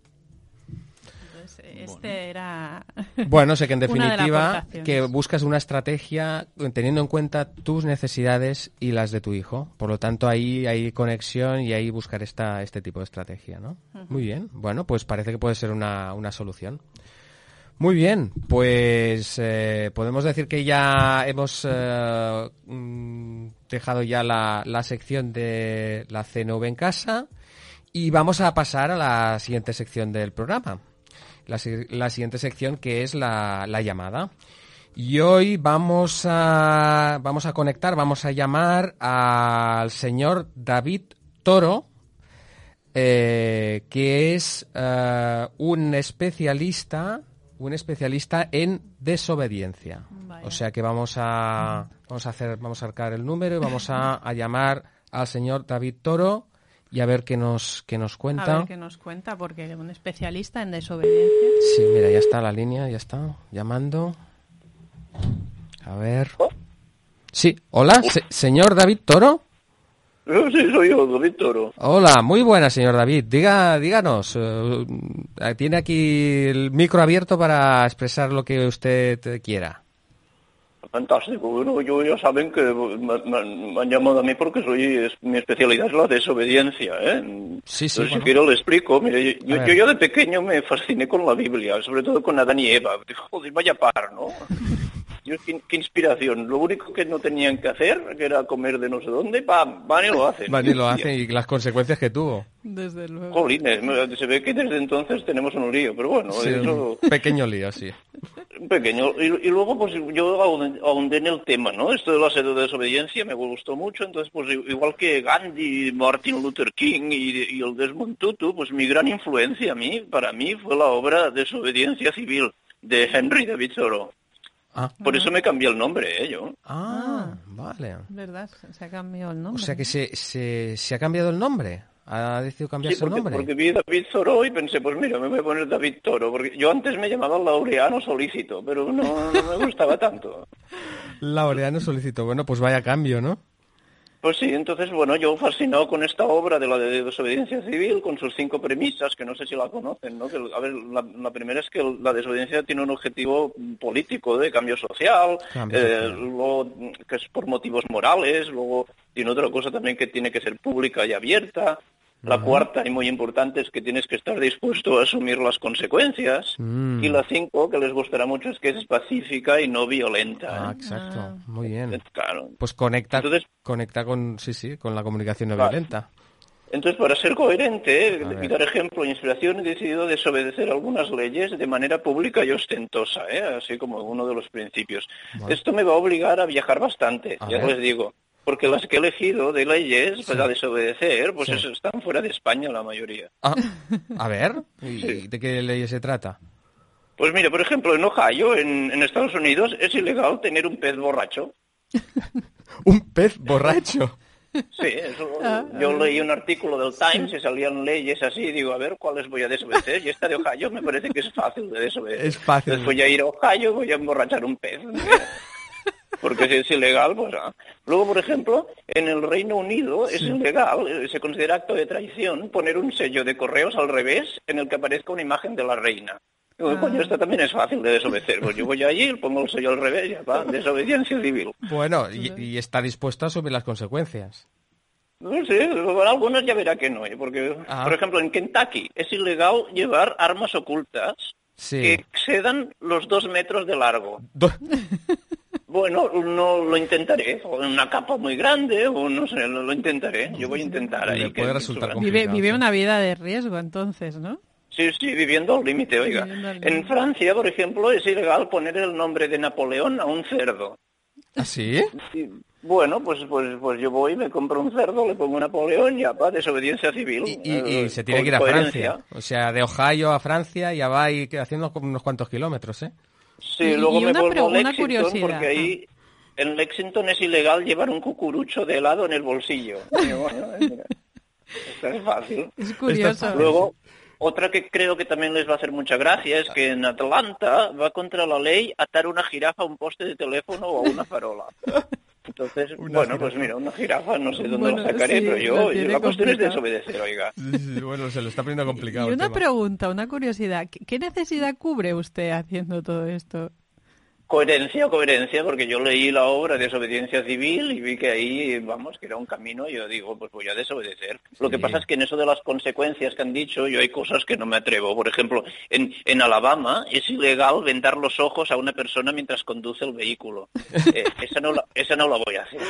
Entonces, este era Bueno, sé que en definitiva que buscas una estrategia teniendo en cuenta tus necesidades y las de tu hijo. Por lo tanto, ahí hay conexión y ahí buscar esta, este tipo de estrategia, ¿no? Muy bien. Bueno, pues parece que puede ser una, una solución. Muy bien, pues eh, podemos decir que ya hemos eh, mm, dejado ya la, la sección de la CNV en casa y vamos a pasar a la siguiente sección del programa. La, si- la siguiente sección que es la, la llamada. Y hoy vamos a, vamos a conectar, vamos a llamar al señor David Toro, eh, que es eh, un especialista, un especialista en desobediencia. Vaya. O sea que vamos a, vamos a hacer, vamos a arcar el número y vamos a, a llamar al señor David Toro y a ver qué nos, qué nos A cuenta. ver qué nos cuenta, porque un especialista en desobediencia. Sí, mira, ya está la línea, ya está, llamando. A ver. Sí, hola, se- señor David Toro. Sí, soy yo, David Toro. Hola, muy buena, señor David. Diga, díganos, eh, tiene aquí el micro abierto para expresar lo que usted quiera. Fantástico. Bueno, yo ya saben que me, me- me han llamado a mí porque soy es- mi especialidad es la desobediencia. ¿eh? Sí, sí, Entonces, bueno. si quiero le explico. Mire, yo, yo, yo de pequeño me fasciné con la Biblia, sobre todo con Adán y Eva. Joder, vaya par, ¿no? Yo, qué, qué inspiración. Lo único que no tenían que hacer, que era comer de no sé dónde, van, van y lo hacen. Van y lo hacen y las consecuencias que tuvo. Desde luego. Jolines, se ve que desde entonces tenemos un lío, pero bueno, Sí, eso... un pequeño lío, sí. pequeño. Y, y luego, pues yo ahondé en el tema, ¿no? Esto de la sed de desobediencia me gustó mucho. Entonces, pues igual que Gandhi, Martin Luther King y, y el Desmond Tutu, pues mi gran influencia a mí, para mí, fue la obra Desobediencia Civil de Henry David Thoreau. Ah, Por eso me cambié el nombre, ¿eh? Yo. ah, vale. ¿Verdad? Se ha cambiado el O nombre. sea que se, se, se ha cambiado el nombre. Ha decidido Sí, porque, el nombre. porque vi David Toro y pensé, pues mira, me voy a poner David Toro, porque yo antes me llamaba Laureano Solícito, pero no, no me gustaba tanto. Laureano solicitó. Bueno, pues vaya cambio, ¿no? Pues sí, entonces, bueno, yo fascinado con esta obra de la de desobediencia civil, con sus cinco premisas, que no sé si la conocen, ¿no? Que, a ver, la, la primera es que la desobediencia tiene un objetivo político de cambio social, Cambio eh, social. luego que es por motivos morales, luego tiene otra cosa también que tiene que ser pública y abierta. La cuarta y muy importante es que tienes que estar dispuesto a asumir las consecuencias. Mm. Y la cinco, que les gustará mucho, es que es pacífica y no violenta. Ah, ¿eh? exacto. Muy bien. Claro. Pues conecta, Entonces- conecta con, sí, sí, con la comunicación no violenta. Entonces, para ser coherente ver. y dar ejemplo e inspiración, he decidido desobedecer algunas leyes de manera pública y ostentosa, ¿eh? así como uno de los principios. Vale. Esto me va a obligar a viajar bastante, A ya ver. les digo, porque las que he elegido de leyes para desobedecer, pues Sí. es- están fuera de España la mayoría. Ah, a ver, ¿y Sí. de qué ley se trata? Pues mire, por ejemplo, en Ohio, en, en Estados Unidos, es ilegal tener un pez borracho. Un pez borracho. Sí, eso, Ah, yo leí un artículo del Times y salían leyes así y digo, a ver, ¿cuáles voy a desobedecer? Y esta de Ohio me parece que es fácil de desobedecer. Es fácil. Entonces voy a ir a Ohio, voy a emborrachar un pez. Porque si es ilegal, pues... ah. Luego, por ejemplo, en el Reino Unido es ilegal, eh, se considera acto de traición poner un sello de correos al revés en el que aparezca una imagen de la reina. Digo, Ah. coño, esto también es fácil de desobedecer. Pues yo voy allí, pongo el sello al revés, ya va, desobediencia civil. Bueno, y, y está dispuesto a asumir las consecuencias. No sé, algunos ya verá que no, ¿eh? porque, Ah. por ejemplo, en Kentucky es ilegal llevar armas ocultas Sí. que excedan los dos metros de largo. Do- Bueno, no lo intentaré, o en una capa muy grande, o no sé, lo, lo intentaré. Yo voy a intentar ahí. puede que- resultar. Vive, vive sí. una vida de riesgo entonces, ¿no? Sí, sí, viviendo al límite, oiga. Al En. Francia, por ejemplo, es ilegal poner el nombre de Napoleón a un cerdo. ¿Ah, sí? Y, bueno, pues, pues, pues yo voy, me compro un cerdo, le pongo Napoleón, ya va, desobediencia civil. Y, y- y eh, se tiene que ir a coherencia. Francia. O sea, de Ohio a Francia ya va ahí haciendo como unos cuantos kilómetros, ¿eh? Sí, Y- luego y me una vuelvo a una Lexington curiosidad. porque ahí en Lexington es ilegal llevar un cucurucho de helado en el bolsillo. Bueno, eh, mira, esto es fácil. Es curioso. Luego, otra que creo que también les va a hacer mucha gracia es que en Atlanta va contra la ley atar una jirafa a un poste de teléfono o a una farola. Entonces, Una bueno, pues mira, una jirafa, no sé dónde Bueno, la sacaré, sí, pero yo, tiene la cuestión es desobedecer, oiga. Sí, sí, bueno, se lo está poniendo complicado. Y el una tema. pregunta, una curiosidad. ¿Qué, qué necesidad cubre usted haciendo todo esto? Coherencia, coherencia, porque yo leí la obra de desobediencia civil y vi que ahí, vamos, que era un camino y yo digo, pues voy a desobedecer. Lo que pasa es que en eso de las consecuencias que han dicho, yo hay cosas que no me atrevo. Por ejemplo, en, en Alabama es ilegal vendar los ojos a una persona mientras conduce el vehículo. Eh, esa, no la, esa no la voy a hacer.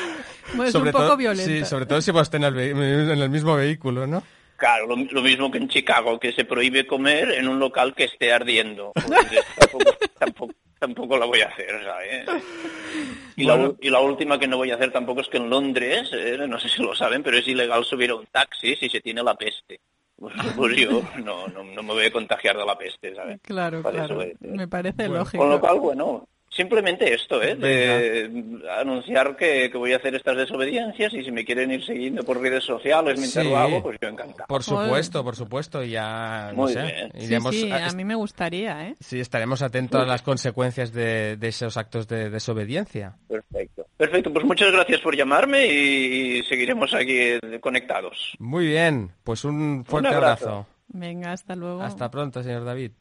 Bueno, es Sobre un poco todo- violenta. Sí, sobre todo si va usted en el, en el mismo vehículo, ¿no? Claro, lo, lo mismo que en Chicago, que se prohíbe comer en un local que esté ardiendo. Pues, tampoco, tampoco, tampoco la voy a hacer, ¿sabes? Y, la, Bueno. u- y la última que no voy a hacer tampoco es que en Londres, eh, no sé si lo saben, pero es ilegal subir a un taxi si se tiene la peste. Pues, pues yo no, no, no me voy a contagiar de la peste, ¿sabes? Claro, Para claro. eso, eh, Me parece Bueno, lógico. Con lo cual, bueno, simplemente esto, ¿eh? De anunciar que, que voy a hacer estas desobediencias y si me quieren ir siguiendo por redes sociales mientras Sí. lo hago, pues yo encantado. Por supuesto, por supuesto, y ya, no Muy sé, bien. Sí, iremos sí, a- a mí me gustaría, ¿eh? sí, estaremos atentos a las consecuencias de, de esos actos de desobediencia. Perfecto. Perfecto, pues muchas gracias por llamarme y seguiremos aquí conectados. Muy bien, pues un fuerte abrazo. abrazo. Venga, hasta luego. Hasta pronto, señor David.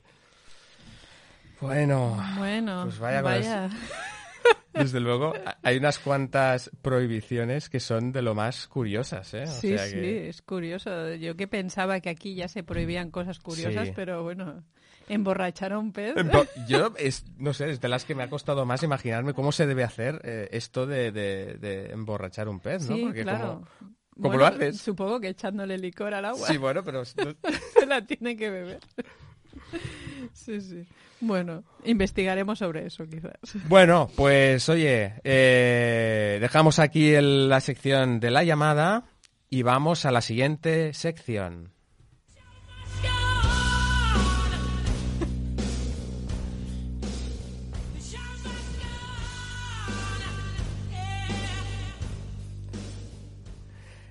Bueno, Bueno, Pues vaya con vaya. desde luego, hay unas cuantas prohibiciones que son de lo más curiosas, ¿eh? O Sí, sea sí, es curioso. Yo que pensaba que aquí ya se prohibían cosas curiosas, Sí. pero bueno, emborrachar a un pez. Yo, es, no sé, es de las que me ha costado más imaginarme cómo se debe hacer eh, esto de, de- de emborrachar un pez, ¿no? Sí, Porque claro. como- ¿Cómo Bueno, lo haces? Supongo que echándole licor al agua Sí, bueno, pero... no- se la tiene que beber. Sí, sí. Bueno, investigaremos sobre eso quizás. Bueno, pues oye, eh, dejamos aquí la sección de la llamada y vamos a la siguiente sección.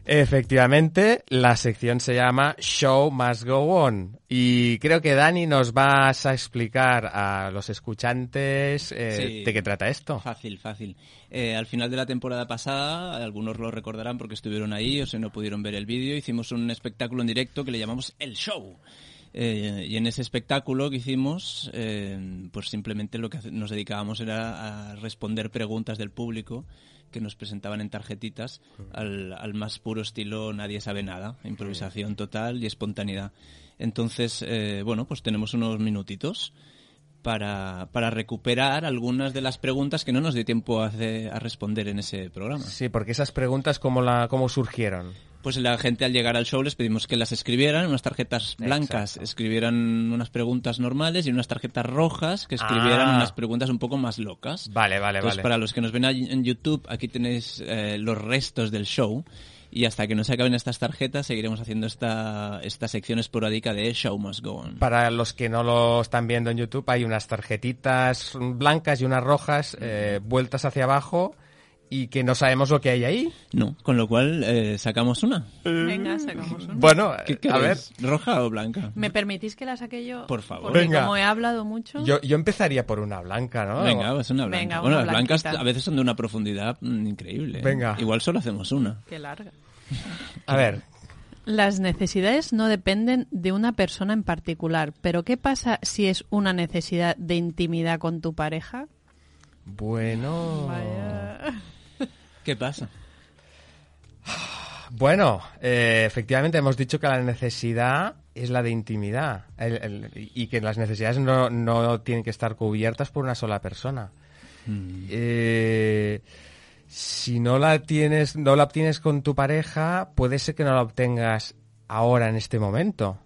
Efectivamente, la sección se llama Show Must Go On y creo que Dani nos vas a explicar a los escuchantes eh, Sí. de qué trata esto. Fácil, fácil. Eh, al final de la temporada pasada, algunos lo recordarán porque estuvieron ahí o si no pudieron ver el vídeo, hicimos un espectáculo en directo que le llamamos El Show. Eh, y en ese espectáculo que hicimos, eh, pues simplemente lo que nos dedicábamos era a responder preguntas del público que nos presentaban en tarjetitas al, al más puro estilo nadie sabe nada, improvisación total y espontaneidad. Entonces, eh, bueno, pues tenemos unos minutitos para, para recuperar algunas de las preguntas que no nos dio tiempo a, hace- a responder en ese programa. Sí, porque esas preguntas, ¿cómo, la, cómo surgieron? Pues la gente al llegar al show les pedimos que las escribieran, unas tarjetas blancas Exacto. escribieran unas preguntas normales y unas tarjetas rojas que escribieran Ah. unas preguntas un poco más locas. Vale, vale, Entonces, vale. para los que nos ven en YouTube, aquí tenéis eh, los restos del show. Y hasta que no se acaben estas tarjetas, seguiremos haciendo esta, esta sección esporádica de Show Must Go On. Para los que no lo están viendo en YouTube, hay unas tarjetitas blancas y unas rojas eh, vueltas hacia abajo y que no sabemos lo que hay ahí. No, con lo cual eh, sacamos una. Venga, sacamos una. Bueno, ¿Qué a ver? ¿Roja o blanca? ¿Me permitís que la saque yo? Por favor. Porque Venga. como he hablado mucho... yo, yo empezaría por una blanca, ¿no? Venga, pues una blanca. Venga, bueno, una las blancas a veces son de una profundidad mm, increíble. ¿eh? Venga. Igual solo hacemos una. Qué larga. A ver, Las necesidades no dependen de una persona en particular, pero ¿qué pasa si es una necesidad de intimidad con tu pareja? bueno... Vaya. ¿Qué pasa? Bueno, eh, efectivamente hemos dicho que la necesidad es la de intimidad el- el- y que las necesidades no, no tienen que estar cubiertas por una sola persona. Eh, si no la tienes, no la obtienes con tu pareja, puede ser que no la obtengas ahora en este momento.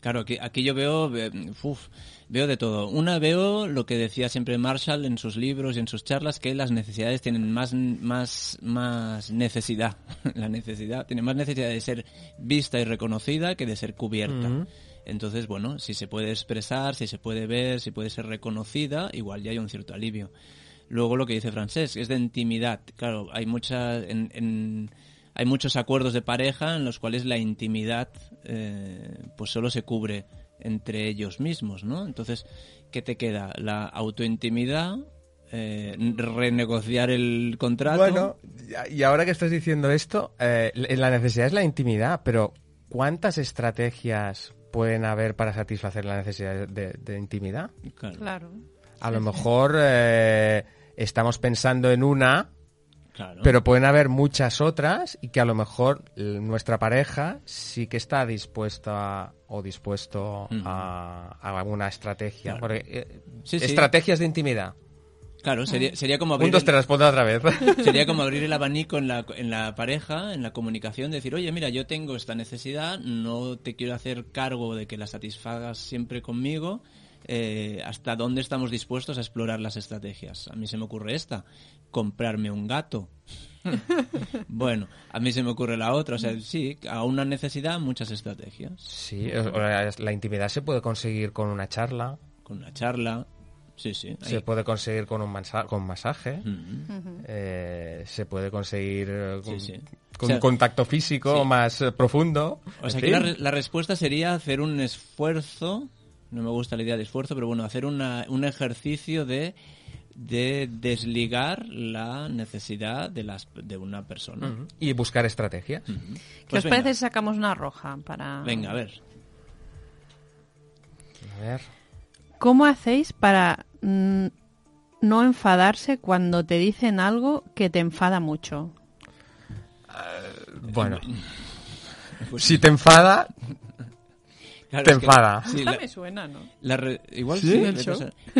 Claro, aquí, aquí yo veo, eh, uf, veo de todo. Una veo lo que decía siempre Marshall en sus libros y en sus charlas, que las necesidades tienen más, más, más necesidad. La necesidad tiene más necesidad de ser vista y reconocida que de ser cubierta. Entonces, bueno, si se puede expresar, si se puede ver, si puede ser reconocida, igual ya hay un cierto alivio. Luego lo que dice Francés es de intimidad. Claro, hay mucha, en, en- hay muchos acuerdos de pareja en los cuales la intimidad eh, pues solo se cubre entre ellos mismos, ¿no? Entonces, ¿qué te queda? La autointimidad, eh, renegociar el contrato. Bueno, y ahora que estás diciendo esto, eh, la necesidad es la intimidad, pero ¿cuántas estrategias pueden haber para satisfacer la necesidad de, de intimidad? Claro, Claro. A lo mejor eh, estamos pensando en una, claro. pero pueden haber muchas otras y que a lo mejor l- nuestra pareja sí que está dispuesta o dispuesto a, a alguna estrategia. Claro. Porque, eh, Sí, sí. Estrategias de intimidad. Claro, sería, sería como abrir te respondo otra vez. Sería como abrir el abanico en la, en la pareja, en la comunicación, decir, oye, mira, yo tengo esta necesidad, no te quiero hacer cargo de que la satisfagas siempre conmigo, eh, ¿hasta dónde estamos dispuestos a explorar las estrategias? A mí se me ocurre esta, comprarme un gato. bueno, a mí se me ocurre la otra, o sea, sí, a una necesidad, muchas estrategias. Sí, la intimidad se puede conseguir con una charla, Con una charla, sí, sí. se puede conseguir con un masa- con masaje, eh, se puede conseguir eh, con, Sí, sí. con O sea, un contacto físico sí. más eh, profundo. O sea, que la, la respuesta sería hacer un esfuerzo, no me gusta la idea de esfuerzo, pero bueno, hacer una, un ejercicio de, de desligar la necesidad de, las, de una persona. Y buscar estrategias. ¿Qué Pues os venga. parece si sacamos una roja para... Venga, a ver. A ver. ¿Cómo hacéis para mm, no enfadarse cuando te dicen algo que te enfada mucho? Bueno. Si te enfada, Claro, te es que- enfada. sí, la- me suena, ¿no? la re- igual ¿Sí? sí,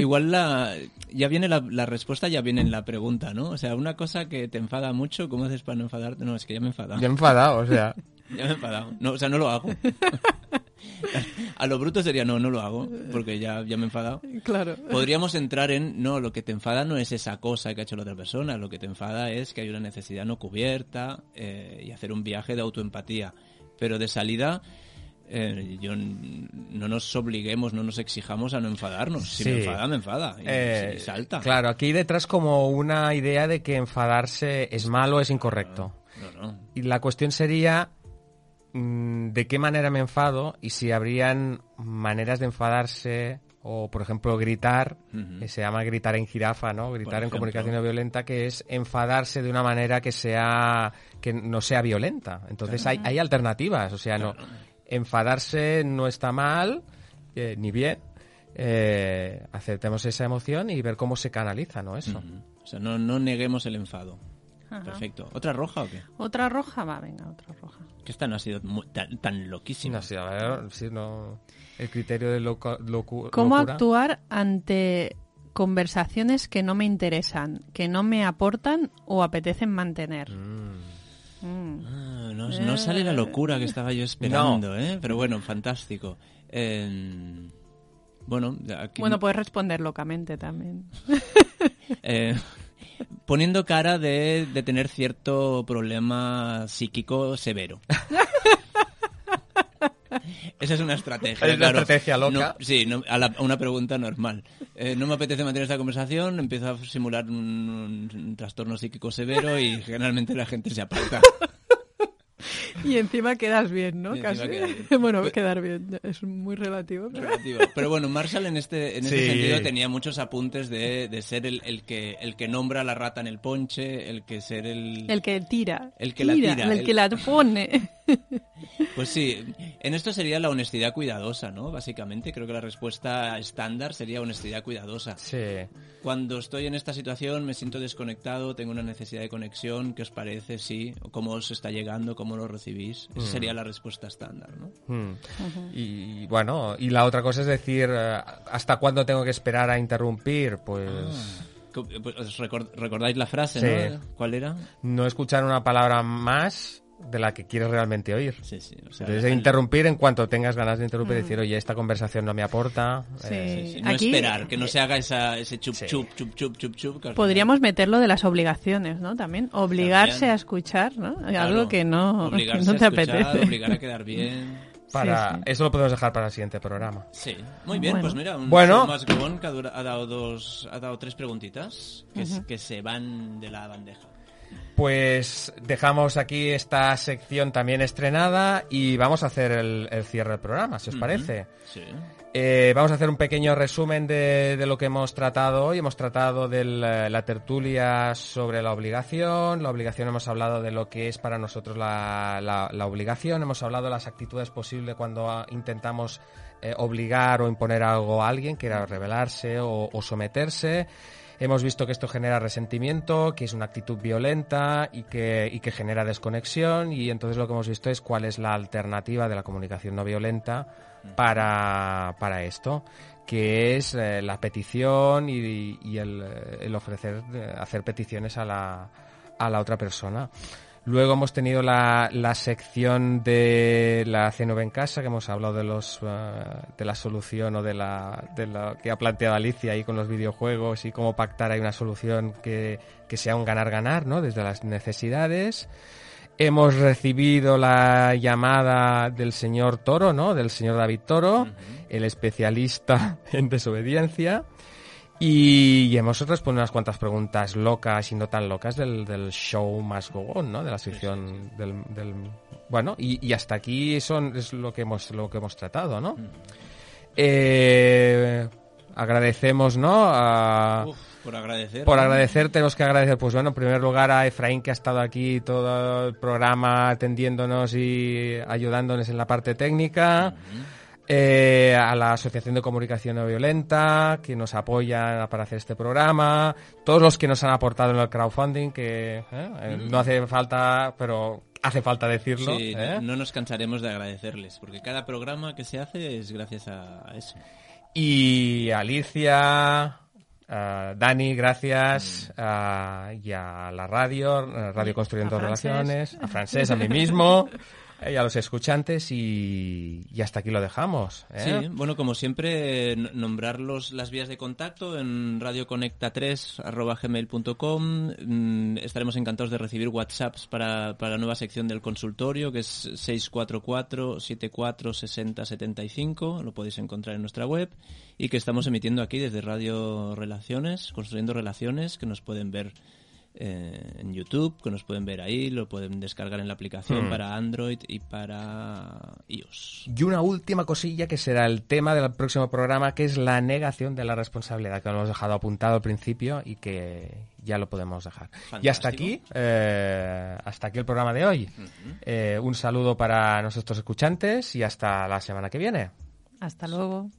igual la ya viene la, la respuesta ya viene en la pregunta, ¿no? O sea, una cosa que te enfada mucho, ¿cómo haces para no enfadarte? No, es que ya me he enfadado. ya enfadado, o sea. Ya me he enfadado. No, o sea, no lo hago. A lo bruto sería no, no lo hago, porque ya, ya me he enfadado. Claro. Podríamos entrar en, no, lo que te enfada no es esa cosa que ha hecho la otra persona, lo que te enfada es que hay una necesidad no cubierta eh, y hacer un viaje de autoempatía. Pero de salida, eh, yo no nos obliguemos, no nos exijamos a no enfadarnos. Si Sí. me enfada, me enfada. Y, Eh, y salta. Claro, aquí hay detrás como una idea de que enfadarse es malo, es incorrecto. No, no. Y la cuestión sería mm, de qué manera me enfado y si habrían maneras de enfadarse o, por ejemplo, gritar, que se llama gritar en jirafa, ¿no? Gritar en comunicación no violenta, que es enfadarse de una manera que sea que no sea violenta. Entonces hay, hay alternativas, o sea, no enfadarse no está mal eh, ni bien. Eh, aceptemos esa emoción y ver cómo se canaliza, ¿no? Eso. O sea, no, no neguemos el enfado. Ajá. Perfecto. ¿Otra roja o qué? ¿Otra roja? Va, venga, otra roja. Que esta no ha sido tan, tan loquísima. No, sí, a ver, sí, no. El criterio de loco- locu- ¿Cómo locura. actuar ante conversaciones que no me interesan, que no me aportan o apetecen mantener? Mm. Ah, no, no sale la locura que estaba yo esperando, ¿eh? Pero bueno, fantástico. Eh, bueno, aquí, Bueno, puedes responder locamente también. eh, poniendo cara de, de tener cierto problema psíquico severo. Esa es una estrategia. Es una claro. estrategia loca. No, sí, no, a, la- a una pregunta normal. Eh, no me apetece mantener esta conversación, empiezo a simular un, un trastorno psíquico severo y generalmente la gente se aparta. Y encima quedas bien, ¿no? Casi. bien. bueno, Pues- quedar bien es muy relativo. pero- relativo. Pero bueno, Marshall en este, en este sentido tenía muchos apuntes de, de ser el, el que, el que nombra a la rata en el ponche, el que ser el... El que tira. El que la tira, El el- que la pone. Pues sí, en esto sería la honestidad cuidadosa, ¿no? Básicamente, creo que la respuesta estándar sería honestidad cuidadosa. Sí. Cuando estoy en esta situación me siento desconectado, tengo una necesidad de conexión, ¿qué os parece? Sí, ¿cómo os está llegando? ¿Cómo lo recibís? Esa sería la respuesta estándar, ¿no? Mm. Y bueno, y la otra cosa es decir, eh, ¿hasta cuándo tengo que esperar a interrumpir? Pues Co- pues, ¿Os recor- recordáis la frase, Sí. no? ¿Cuál era? no escuchar una palabra más de la que quieres realmente oír. Sí, sí. O sea, Entonces, el- interrumpir en cuanto tengas ganas de interrumpir y decir, oye, esta conversación no me aporta. Sí. eh, sí, sí, No Aquí- esperar, que no se haga esa, ese chup, Sí. chup, chup, chup, chup, chup. Podríamos meterlo de las obligaciones, ¿no? También obligarse También. a escuchar, ¿no? final, Algo claro, que no, obligarse no te a escuchar, apetece. Obligar a quedar bien. para... Sí, sí. Eso lo podemos dejar para el siguiente programa. Sí, muy bien, Bueno. pues mira, un Bueno. más Gabón que ha, dura- ha dado dos, ha dado tres preguntitas que, s- que se van de la bandeja. Pues dejamos aquí esta sección también estrenada y vamos a hacer el, el cierre del programa, si os parece. Sí. Eh, vamos a hacer un pequeño resumen de, de lo que hemos tratado hoy. Hemos tratado de la, la tertulia sobre la obligación. La obligación hemos hablado de lo que es para nosotros la, la- la obligación. Hemos hablado de las actitudes posibles cuando ah, intentamos eh, obligar o imponer algo a alguien, que era rebelarse o, o someterse. Hemos visto que esto genera resentimiento, que es una actitud violenta y que, y que genera desconexión. Y entonces lo que hemos visto es cuál es la alternativa de la comunicación no violenta para, para esto, que es eh, la petición y, y el, el ofrecer, eh, hacer peticiones a la, a la otra persona. Luego hemos tenido la, la sección de la CNV en casa, que hemos hablado de los eh, de la solución o de la de lo que ha planteado Alicia ahí con los videojuegos y cómo pactar ahí una solución que, que sea un ganar-ganar, ¿no? Desde las necesidades. Hemos recibido la llamada del señor Toro, ¿no? Del señor David Toro, el especialista en desobediencia. Y, y hemos respondido unas cuantas preguntas locas y no tan locas del, del show Must Go On, ¿no? De la sección del, del- bueno, y, y hasta aquí son, es lo que hemos, lo que hemos tratado, ¿no? Eh, agradecemos, ¿no? A, Uf, por agradecer. por agradecer, tenemos que agradecer, pues bueno, en primer lugar a Efraín que ha estado aquí todo el programa atendiéndonos y ayudándonos en la parte técnica. Eh, a la Asociación de Comunicación No Violenta, que nos apoya para hacer este programa, todos los que nos han aportado en el crowdfunding, que eh, eh, no hace falta, pero hace falta decirlo. Sí, ¿eh? no, no nos cansaremos de agradecerles, porque cada programa que se hace es gracias a, eso. Y Alicia, a Dani, gracias, a- y a la radio, Radio Construyendo A. Relaciones, a Francés, a mí mismo, y a los escuchantes, y, y hasta aquí lo dejamos. ¿eh? Bueno, como siempre, n- nombrar los, las vías de contacto en radioconecta3.gmail.com. Mm, Estaremos encantados de recibir WhatsApps para, para la nueva sección del consultorio, que es 644-746075. Lo podéis encontrar en nuestra web. Y que estamos emitiendo aquí desde Radio Relaciones, construyendo relaciones, que nos pueden ver eh, en YouTube, que nos pueden ver ahí, lo pueden descargar en la aplicación Mm. para Android y para iOS. Y una última cosilla que será el tema del próximo programa, que es la negación de la responsabilidad, que lo hemos dejado apuntado al principio y que ya lo podemos dejar. Y hasta aquí, eh, hasta aquí el programa de hoy. Eh, un saludo para nuestros escuchantes y hasta la semana que viene. Hasta luego.